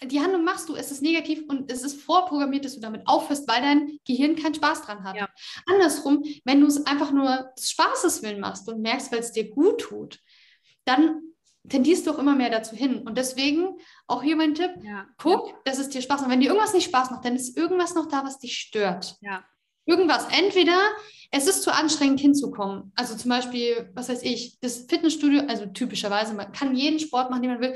die Handlung machst du, es ist negativ und es ist vorprogrammiert, dass du damit aufhörst, weil dein Gehirn keinen Spaß dran hat. Ja. Andersrum, wenn du es einfach nur des Spaßes willen machst und merkst, weil es dir gut tut, dann tendierst du auch immer mehr dazu hin. Und deswegen auch hier mein Tipp, ja. guck, dass es dir Spaß macht. Wenn dir irgendwas nicht Spaß macht, dann ist irgendwas noch da, was dich stört. Ja. Irgendwas. Entweder es ist zu anstrengend hinzukommen. Also zum Beispiel, was weiß ich, das Fitnessstudio, also typischerweise, man kann jeden Sport machen, den man will.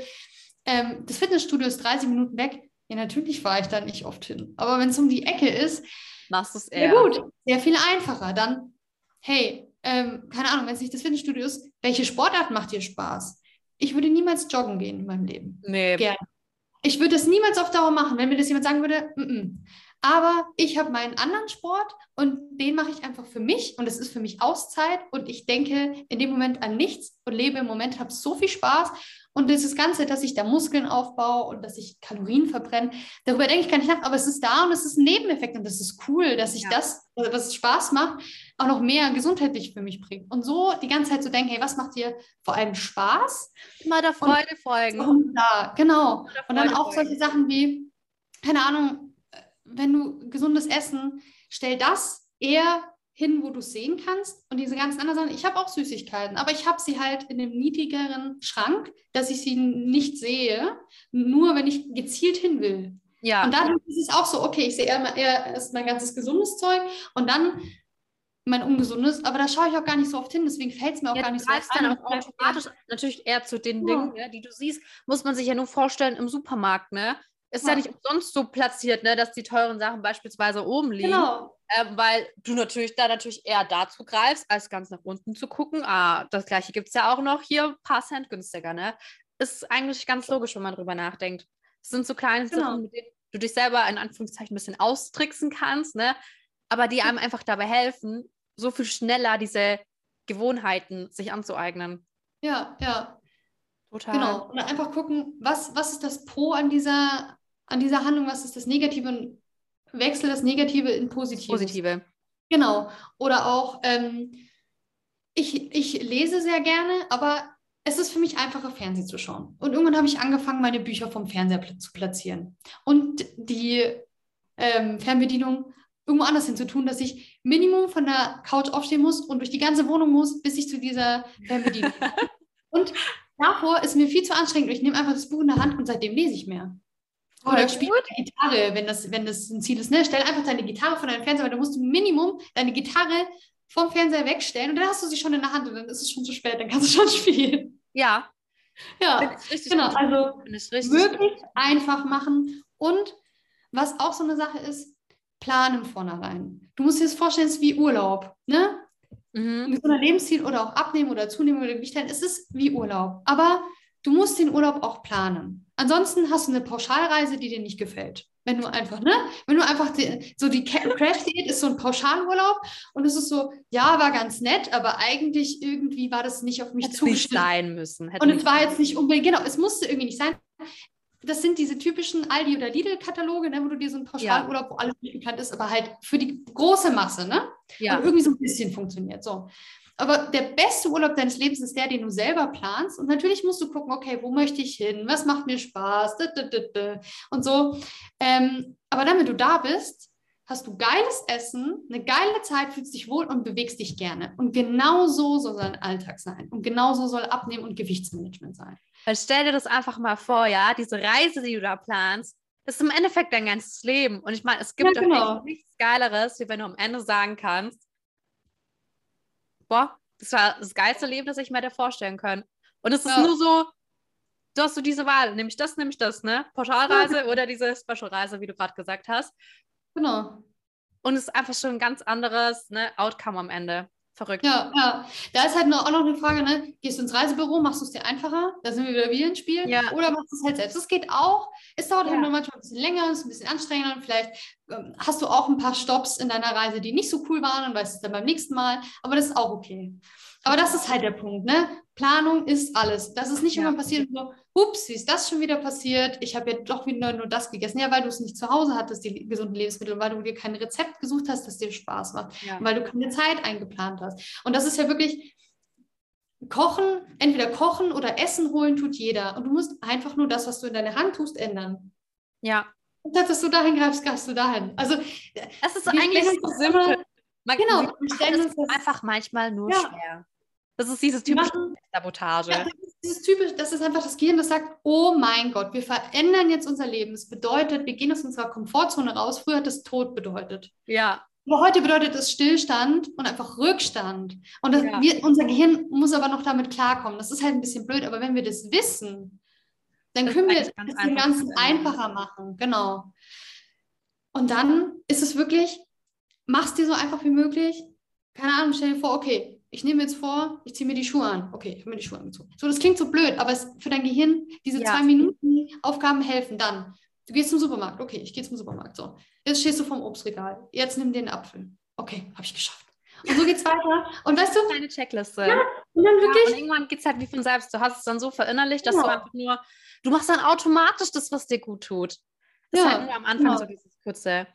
Ähm, das Fitnessstudio ist 30 Minuten weg. Ja, natürlich fahre ich da nicht oft hin. Aber wenn es um die Ecke ist, machst du es eher. Ja, gut, sehr viel einfacher. Dann, hey, ähm, keine Ahnung, wenn es nicht das Fitnessstudio ist, welche Sportart macht dir Spaß? Ich würde niemals joggen gehen in meinem Leben. Nee. Gerne. Ich würde das niemals auf Dauer machen, wenn mir das jemand sagen würde, m -m. aber ich habe meinen anderen Sport und den mache ich einfach für mich und es ist für mich Auszeit und ich denke in dem Moment an nichts und lebe im Moment, habe so viel Spaß und das Ganze, dass ich da Muskeln aufbaue und dass ich Kalorien verbrenne, darüber denke ich gar nicht nach, aber es ist da und es ist ein Nebeneffekt und das ist cool, dass ich ja. das, was Spaß macht, auch noch mehr gesundheitlich für mich bringt. Und so die ganze Zeit zu denken, hey, was macht dir vor allem Spaß? Immer der Freude und, folgen. Und da, genau. Und dann auch solche Sachen wie, keine Ahnung, wenn du gesundes Essen, stell das eher hin, wo du es sehen kannst. Und diese ganzen anderen Sachen, ich habe auch Süßigkeiten, aber ich habe sie halt in einem niedrigeren Schrank, dass ich sie nicht sehe, nur wenn ich gezielt hin will. Ja. Und dann ist es auch so, okay, ich sehe eher, eher erst mein ganzes gesundes Zeug und dann mein ungesundes, aber da schaue ich auch gar nicht so oft hin, deswegen fällt es mir auch ja, gar nicht so oft dann auch automatisch natürlich eher zu den ja. Dingen, ne, die du siehst, muss man sich ja nur vorstellen im Supermarkt, ne? Ist ja. ja nicht umsonst so platziert, ne, dass die teuren Sachen beispielsweise oben liegen. Genau. Äh, weil du natürlich da natürlich eher dazu greifst, als ganz nach unten zu gucken. Ah, das gleiche gibt es ja auch noch hier, ein paar Cent günstiger, ne? Ist eigentlich ganz logisch, wenn man drüber nachdenkt. Es sind so kleine genau. Sachen, mit denen du dich selber in Anführungszeichen ein bisschen austricksen kannst, ne? Aber die einem einfach dabei helfen, so viel schneller diese Gewohnheiten sich anzueignen. Ja, ja. Total. Genau. Und einfach gucken, was, was ist das Pro an dieser, an dieser Handlung, was ist das Negative und wechsel das Negative in Positive. Positive. Genau. Oder auch, ähm, ich, ich lese sehr gerne, aber es ist für mich einfacher, Fernsehen zu schauen. Und irgendwann habe ich angefangen, meine Bücher vom Fernseher pl zu platzieren. Und die ähm, Fernbedienung irgendwo anders hin zu tun, dass ich Minimum von der Couch aufstehen muss und durch die ganze Wohnung muss, bis ich zu dieser Fernbedienung komme. und davor ist mir viel zu anstrengend. Ich nehme einfach das Buch in der Hand und seitdem lese ich mehr. Oder spiel Gitarre, wenn das, wenn das ein Ziel ist. Ne? Stell einfach deine Gitarre von deinem Fernseher, weil du musst Minimum deine Gitarre vom Fernseher wegstellen und dann hast du sie schon in der Hand und dann ist es schon zu spät, dann kannst du schon spielen. Ja. Ja, genau. Gut. Also wirklich gut. einfach machen. Und was auch so eine Sache ist, planen vornherein. Du musst dir das vorstellen, es ist wie Urlaub. Ne? Mhm. Mit so einer Lebensziel oder auch abnehmen oder zunehmen oder Gewicht halten, es ist wie Urlaub. Aber du musst den Urlaub auch planen. Ansonsten hast du eine Pauschalreise, die dir nicht gefällt. Wenn du einfach, ne? Wenn du einfach die, so die Crash-Diät ist so ein Pauschalurlaub und es ist so, ja, war ganz nett, aber eigentlich irgendwie war das nicht auf mich Hätte zugeschnitten. Nicht sein müssen. Hätte und es war jetzt nicht unbedingt, genau, es musste irgendwie nicht sein. Das sind diese typischen Aldi- oder Lidl-Kataloge, ne, wo du dir so einen Pauschalurlaub, ja. wo alles durchgeplant ist, aber halt für die große Masse, ne? Ja. Und irgendwie so ein bisschen funktioniert. So. Aber der beste Urlaub deines Lebens ist der, den du selber planst. Und natürlich musst du gucken, okay, wo möchte ich hin? Was macht mir Spaß? Und so. Ähm, aber wenn du da bist, hast du geiles Essen, eine geile Zeit, fühlst dich wohl und bewegst dich gerne. Und genau so soll dein Alltag sein. Und genau so soll Abnehmen und Gewichtsmanagement sein. Weil stell dir das einfach mal vor, ja, diese Reise, die du da planst, ist im Endeffekt dein ganzes Leben. Und ich meine, es gibt ja, genau. nichts Geileres, wie wenn du am Ende sagen kannst, boah, das war das geilste Leben, das ich mir da vorstellen kann. Und es ist ja. nur so, du hast so diese Wahl, nämlich das, nämlich das, ne? Pauschalreise oder diese Specialreise, wie du gerade gesagt hast. Genau. Und es ist einfach schon ein ganz anderes ne, Outcome am Ende. Verrückt. Ja, ja. Da ist halt noch, auch noch eine Frage, ne? Gehst du ins Reisebüro, machst du es dir einfacher? Da sind wir wieder wie ins Spiel. Ja. Oder machst du es halt selbst? Das geht auch. Es dauert halt ja. halt nur manchmal ein bisschen länger, ist ein bisschen anstrengender. Vielleicht ähm, hast du auch ein paar Stops in deiner Reise, die nicht so cool waren und weißt es dann beim nächsten Mal. Aber das ist auch okay. Aber das ist halt der Punkt, ne? Planung ist alles. Das ist nicht ja. immer passiert, so, ups, wie ist das schon wieder passiert? Ich habe ja doch wieder nur das gegessen. Ja, weil du es nicht zu Hause hattest, die gesunden Lebensmittel, weil du dir kein Rezept gesucht hast, das dir Spaß macht, ja. weil du keine Zeit eingeplant hast. Und das ist ja wirklich, Kochen, entweder kochen oder Essen holen tut jeder. Und du musst einfach nur das, was du in deine Hand tust, ändern. Ja. Statt dass du dahin greifst, greifst du dahin. Also, es ist eigentlich so simpel. Man, genau, wir stellen uns das einfach manchmal nur ja. schwer. Das ist dieses typische Sabotage. Ja, dieses typisch, das ist einfach das Gehirn, das sagt, oh mein Gott, wir verändern jetzt unser Leben. Das bedeutet, wir gehen aus unserer Komfortzone raus. Früher hat das Tod bedeutet. Ja. Aber heute bedeutet es Stillstand und einfach Rückstand. Und das, ja. wir, unser Gehirn muss aber noch damit klarkommen. Das ist halt ein bisschen blöd, aber wenn wir das wissen, dann das können wir es den Ganzen einfacher machen. Genau. Und dann ist es wirklich, mach es dir so einfach wie möglich. Keine Ahnung, stell dir vor, okay, ich nehme jetzt vor, ich ziehe mir die Schuhe an. Okay, ich habe mir die Schuhe angezogen. So, das klingt so blöd, aber es, für dein Gehirn, diese ja. zwei Minuten Aufgaben helfen dann. Du gehst zum Supermarkt. Okay, ich gehe zum Supermarkt. So, jetzt stehst du vorm Obstregal. Jetzt nimm den Apfel. Okay, habe ich geschafft. Und so geht's weiter. Und weißt du? Deine Checkliste. Ja, und dann wirklich. Ja, und irgendwann geht es halt wie von selbst. Du hast es dann so verinnerlicht, dass genau. du einfach nur, du machst dann automatisch das, was dir gut tut. Das ja, ist halt nur am Anfang so dieses kurze.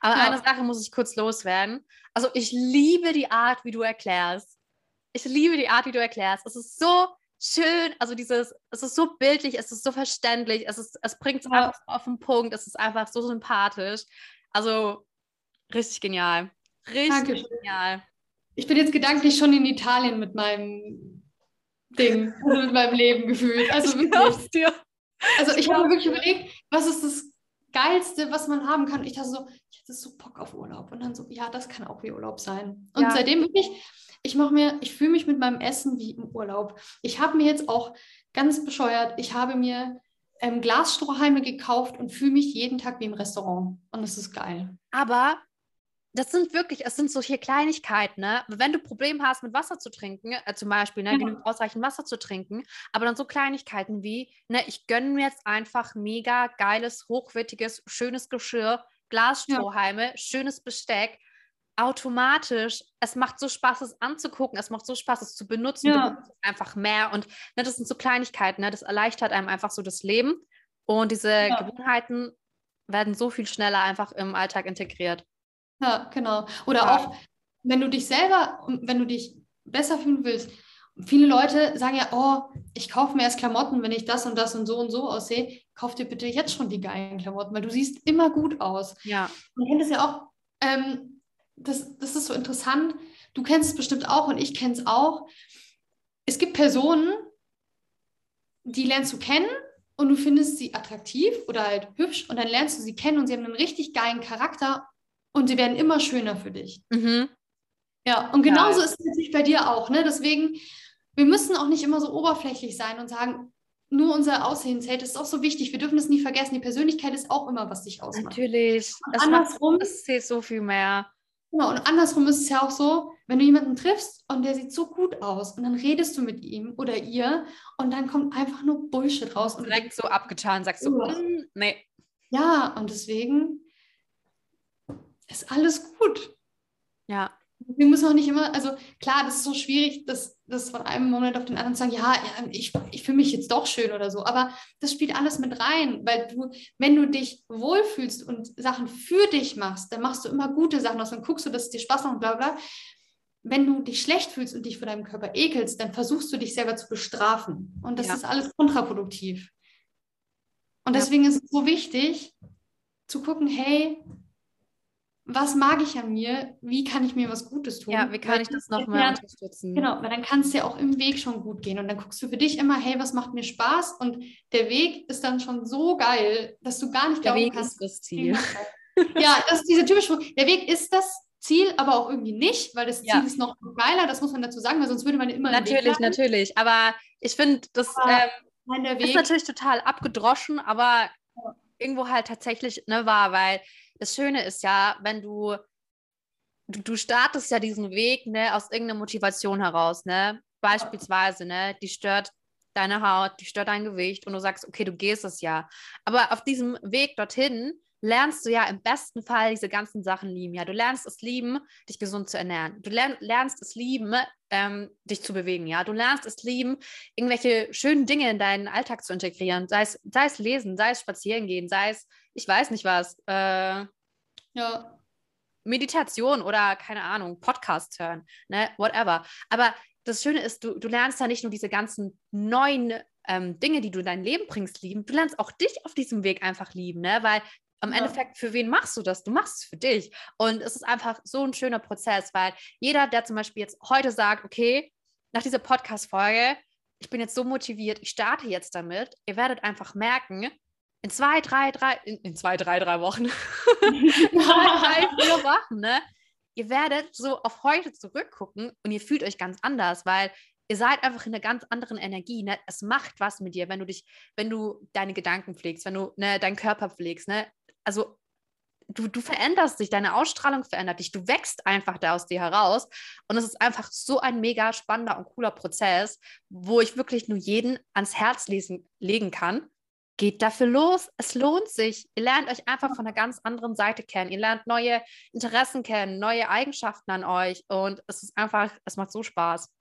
Aber ja. eine Sache muss ich kurz loswerden. Also ich liebe die Art, wie du erklärst. Ich liebe die Art, wie du erklärst. Es ist so schön, also dieses, es ist so bildlich, es ist so verständlich, es, ist, es bringt es ja. einfach auf den Punkt, es ist einfach so sympathisch. Also richtig genial. Richtig Dankeschön. genial. Ich bin jetzt gedanklich schon in Italien mit meinem Ding, also mit meinem Leben gefühlt. Also ich wirklich. Dir. Also ich habe mir wirklich überlegt, was ist das Geilste, was man haben kann. Ich dachte so, ich hätte so Bock auf Urlaub. Und dann so, ja, das kann auch wie Urlaub sein. Und ja. seitdem wirklich, ich mache mir, ich fühle mich mit meinem Essen wie im Urlaub. Ich habe mir jetzt auch ganz bescheuert, ich habe mir ähm, Glasstrohhalme gekauft und fühle mich jeden Tag wie im Restaurant. Und das ist geil. Aber das sind wirklich, es sind solche Kleinigkeiten, ne? Wenn du Probleme hast, mit Wasser zu trinken, äh, zum Beispiel, ne, ja. genügend ausreichend Wasser zu trinken, aber dann so Kleinigkeiten wie, ne, ich gönne mir jetzt einfach mega geiles, hochwertiges, schönes Geschirr, Glasstrohhalme, ja. schönes Besteck, automatisch, es macht so Spaß, es anzugucken, es macht so Spaß, es zu benutzen, ja. einfach mehr und ne, das sind so Kleinigkeiten, ne, das erleichtert einem einfach so das Leben und diese ja. Gewohnheiten werden so viel schneller einfach im Alltag integriert. Ja, genau. Oder ja. auch, wenn du dich selber, wenn du dich besser fühlen willst, viele Leute sagen ja, oh, ich kaufe mir erst Klamotten, wenn ich das und das und so und so aussehe. Kauf dir bitte jetzt schon die geilen Klamotten, weil du siehst immer gut aus. Ja. Man kennt es ja auch, ähm, das, das ist so interessant. Du kennst es bestimmt auch und ich kenne es auch. Es gibt Personen, die lernst du kennen und du findest sie attraktiv oder halt hübsch und dann lernst du sie kennen und sie haben einen richtig geilen Charakter und sie werden immer schöner für dich. Mhm. Ja, und genauso ja. ist es natürlich bei dir auch. Ne? Deswegen, wir müssen auch nicht immer so oberflächlich sein und sagen, nur unser Aussehen zählt. Das ist auch so wichtig. Wir dürfen das nie vergessen. Die Persönlichkeit ist auch immer, was dich ausmacht. Natürlich. Das andersrum macht, das zählt so viel mehr. Genau, und andersrum ist es ja auch so, wenn du jemanden triffst und der sieht so gut aus und dann redest du mit ihm oder ihr und dann kommt einfach nur Bullshit raus. Und direkt so abgetan, sagst du, mm, nee. Ja, und deswegen ist alles gut. Ja. Wir müssen auch nicht immer, also klar, das ist so schwierig, das, das von einem Moment auf den anderen zu sagen, ja, ich, ich fühle mich jetzt doch schön oder so, aber das spielt alles mit rein, weil du, wenn du dich wohlfühlst und Sachen für dich machst, dann machst du immer gute Sachen aus, dann guckst du, dass es dir Spaß macht und bla bla. Wenn du dich schlecht fühlst und dich vor deinem Körper ekelst, dann versuchst du dich selber zu bestrafen und das ja. ist alles kontraproduktiv. Und deswegen ja. ist es so wichtig zu gucken, hey, was mag ich an mir, wie kann ich mir was Gutes tun. Ja, wie kann weil ich das noch mehr unterstützen? Genau, weil dann kann es ja auch im Weg schon gut gehen und dann guckst du für dich immer, hey, was macht mir Spaß und der Weg ist dann schon so geil, dass du gar nicht der Weg kannst. ist das Ziel. ja, das ist dieser typische, der Weg ist das Ziel, aber auch irgendwie nicht, weil das Ziel ja. ist noch geiler, das muss man dazu sagen, weil sonst würde man immer Natürlich, natürlich, aber ich finde, das ähm, ist natürlich total abgedroschen, aber irgendwo halt tatsächlich ne, wahr, weil das Schöne ist ja, wenn du, du, du startest ja diesen Weg ne, aus irgendeiner Motivation heraus, ne? Beispielsweise, ne, die stört deine Haut, die stört dein Gewicht und du sagst, okay, du gehst es ja. Aber auf diesem Weg dorthin lernst du ja im besten Fall diese ganzen Sachen lieben. Ja, du lernst es lieben, dich gesund zu ernähren. Du lern, lernst es lieben, ähm, dich zu bewegen. Ja, du lernst es lieben, irgendwelche schönen Dinge in deinen Alltag zu integrieren. Sei es, sei es lesen, sei es spazieren gehen, sei es ich weiß nicht was, äh, ja. Meditation oder keine Ahnung, Podcast hören, ne, whatever. Aber das Schöne ist, du, du lernst da nicht nur diese ganzen neuen ähm, Dinge, die du in dein Leben bringst, lieben. Du lernst auch dich auf diesem Weg einfach lieben, ne? Weil am ja. Endeffekt, für wen machst du das? Du machst es für dich. Und es ist einfach so ein schöner Prozess, weil jeder, der zum Beispiel jetzt heute sagt, okay, nach dieser Podcast-Folge, ich bin jetzt so motiviert, ich starte jetzt damit, ihr werdet einfach merken, in zwei, drei, drei, in, in zwei, drei, drei Wochen, drei, drei, vier Wochen, ne? Ihr werdet so auf heute zurückgucken und ihr fühlt euch ganz anders, weil ihr seid einfach in einer ganz anderen Energie. Ne? Es macht was mit dir, wenn du dich, wenn du deine Gedanken pflegst, wenn du ne, deinen Körper pflegst. Ne? Also du, du veränderst dich, deine Ausstrahlung verändert dich, du wächst einfach da aus dir heraus. Und es ist einfach so ein mega spannender und cooler Prozess, wo ich wirklich nur jeden ans Herz lesen, legen kann geht dafür los. Es lohnt sich. Ihr lernt euch einfach von einer ganz anderen Seite kennen. Ihr lernt neue Interessen kennen, neue Eigenschaften an euch und es ist einfach, es macht so Spaß.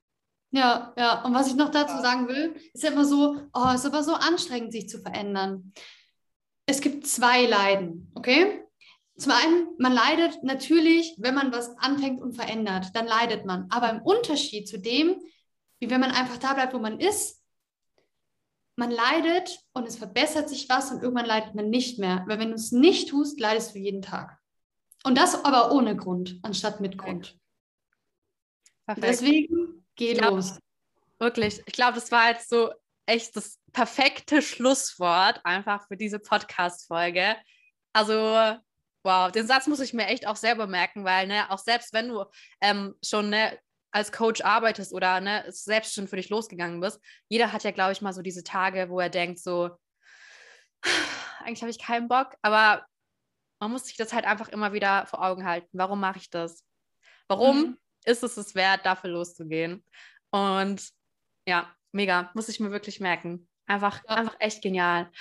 Ja, ja. Und was ich noch dazu sagen will, ist ja immer so, oh, ist aber so anstrengend, sich zu verändern. Es gibt zwei Leiden, okay? Zum einen, man leidet natürlich, wenn man was anfängt und verändert, dann leidet man. Aber im Unterschied zu dem, wie wenn man einfach da bleibt, wo man ist, man leidet und es verbessert sich was und irgendwann leidet man nicht mehr. Weil wenn du es nicht tust, leidest du jeden Tag. Und das aber ohne Grund, anstatt mit Grund. Perfekt. Deswegen geh glaub, los. Wirklich, ich glaube, das war jetzt so echt das perfekte Schlusswort einfach für diese Podcast-Folge. Also, wow, den Satz muss ich mir echt auch selber merken, weil, ne, auch selbst wenn du ähm, schon ne, als Coach arbeitest oder ne, selbst schon für dich losgegangen bist, jeder hat ja, glaube ich, mal so diese Tage, wo er denkt, so, eigentlich habe ich keinen Bock, aber man muss sich das halt einfach immer wieder vor Augen halten. Warum mache ich das? Warum mhm. Ist es es wert, dafür loszugehen? Und ja, mega, muss ich mir wirklich merken. Einfach, ja. einfach echt genial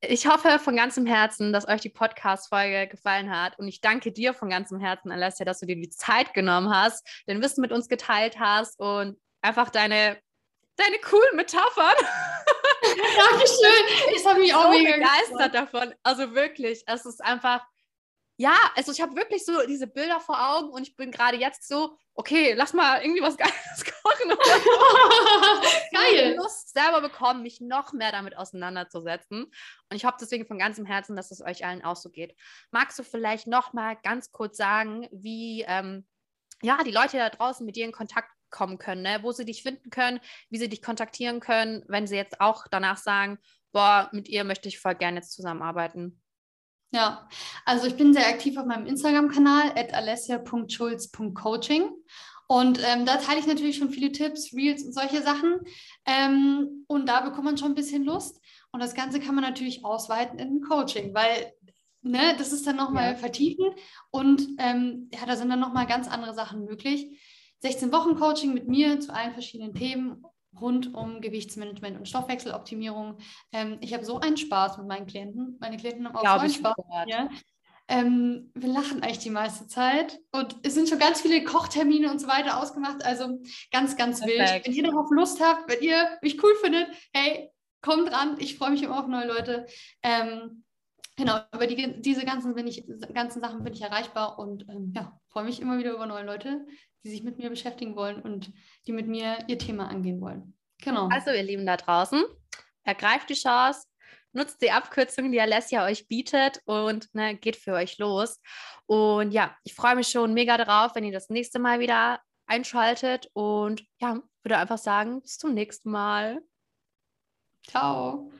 ich hoffe von ganzem Herzen, dass euch die Podcast-Folge gefallen hat. Und ich danke dir von ganzem Herzen, Alessia, dass du dir die Zeit genommen hast, dein Wissen mit uns geteilt hast und einfach deine, deine coolen Metaphern. Dankeschön. Ich habe mich auch so mega begeistert davon. Also wirklich, es ist einfach ja, also ich habe wirklich so diese Bilder vor Augen und ich bin gerade jetzt so, okay, lass mal irgendwie was Geiles kochen. Geil. Ich Lust selber bekommen, mich noch mehr damit auseinanderzusetzen. Und ich hoffe deswegen von ganzem Herzen, dass es euch allen auch so geht. Magst du vielleicht noch mal ganz kurz sagen, wie ähm, ja, die Leute da draußen mit dir in Kontakt kommen können, ne? wo sie dich finden können, wie sie dich kontaktieren können, wenn sie jetzt auch danach sagen, boah, mit ihr möchte ich voll gerne jetzt zusammenarbeiten. Ja, also ich bin sehr aktiv auf meinem Instagram-Kanal at alessia.schulz.coaching und ähm, da teile ich natürlich schon viele Tipps, Reels und solche Sachen ähm, und da bekommt man schon ein bisschen Lust und das Ganze kann man natürlich ausweiten in Coaching, weil ne, das ist dann nochmal ja. vertiefen und ähm, ja, da sind dann nochmal ganz andere Sachen möglich. 16 Wochen Coaching mit mir zu allen verschiedenen Themen rund um Gewichtsmanagement und Stoffwechseloptimierung. Ähm, ich habe so einen Spaß mit meinen Klienten. Meine Klienten haben auch Glaube so einen Spaß. Ja. Ähm, wir lachen eigentlich die meiste Zeit und es sind schon ganz viele Kochtermine und so weiter ausgemacht. Also ganz, ganz Perfekt. wild. Wenn ihr darauf Lust habt, wenn ihr mich cool findet, hey, kommt ran. Ich freue mich immer auf neue Leute. Ähm, genau, über die, diese ganzen, ich, ganzen Sachen bin ich erreichbar und ähm, ja, freue mich immer wieder über neue Leute, die sich mit mir beschäftigen wollen und die mit mir ihr Thema angehen wollen. Genau. Also, ihr Lieben da draußen, ergreift die Chance, nutzt die Abkürzung, die Alessia euch bietet und ne, geht für euch los. Und ja, ich freue mich schon mega darauf, wenn ihr das nächste Mal wieder einschaltet und ja, würde einfach sagen, bis zum nächsten Mal. Ciao.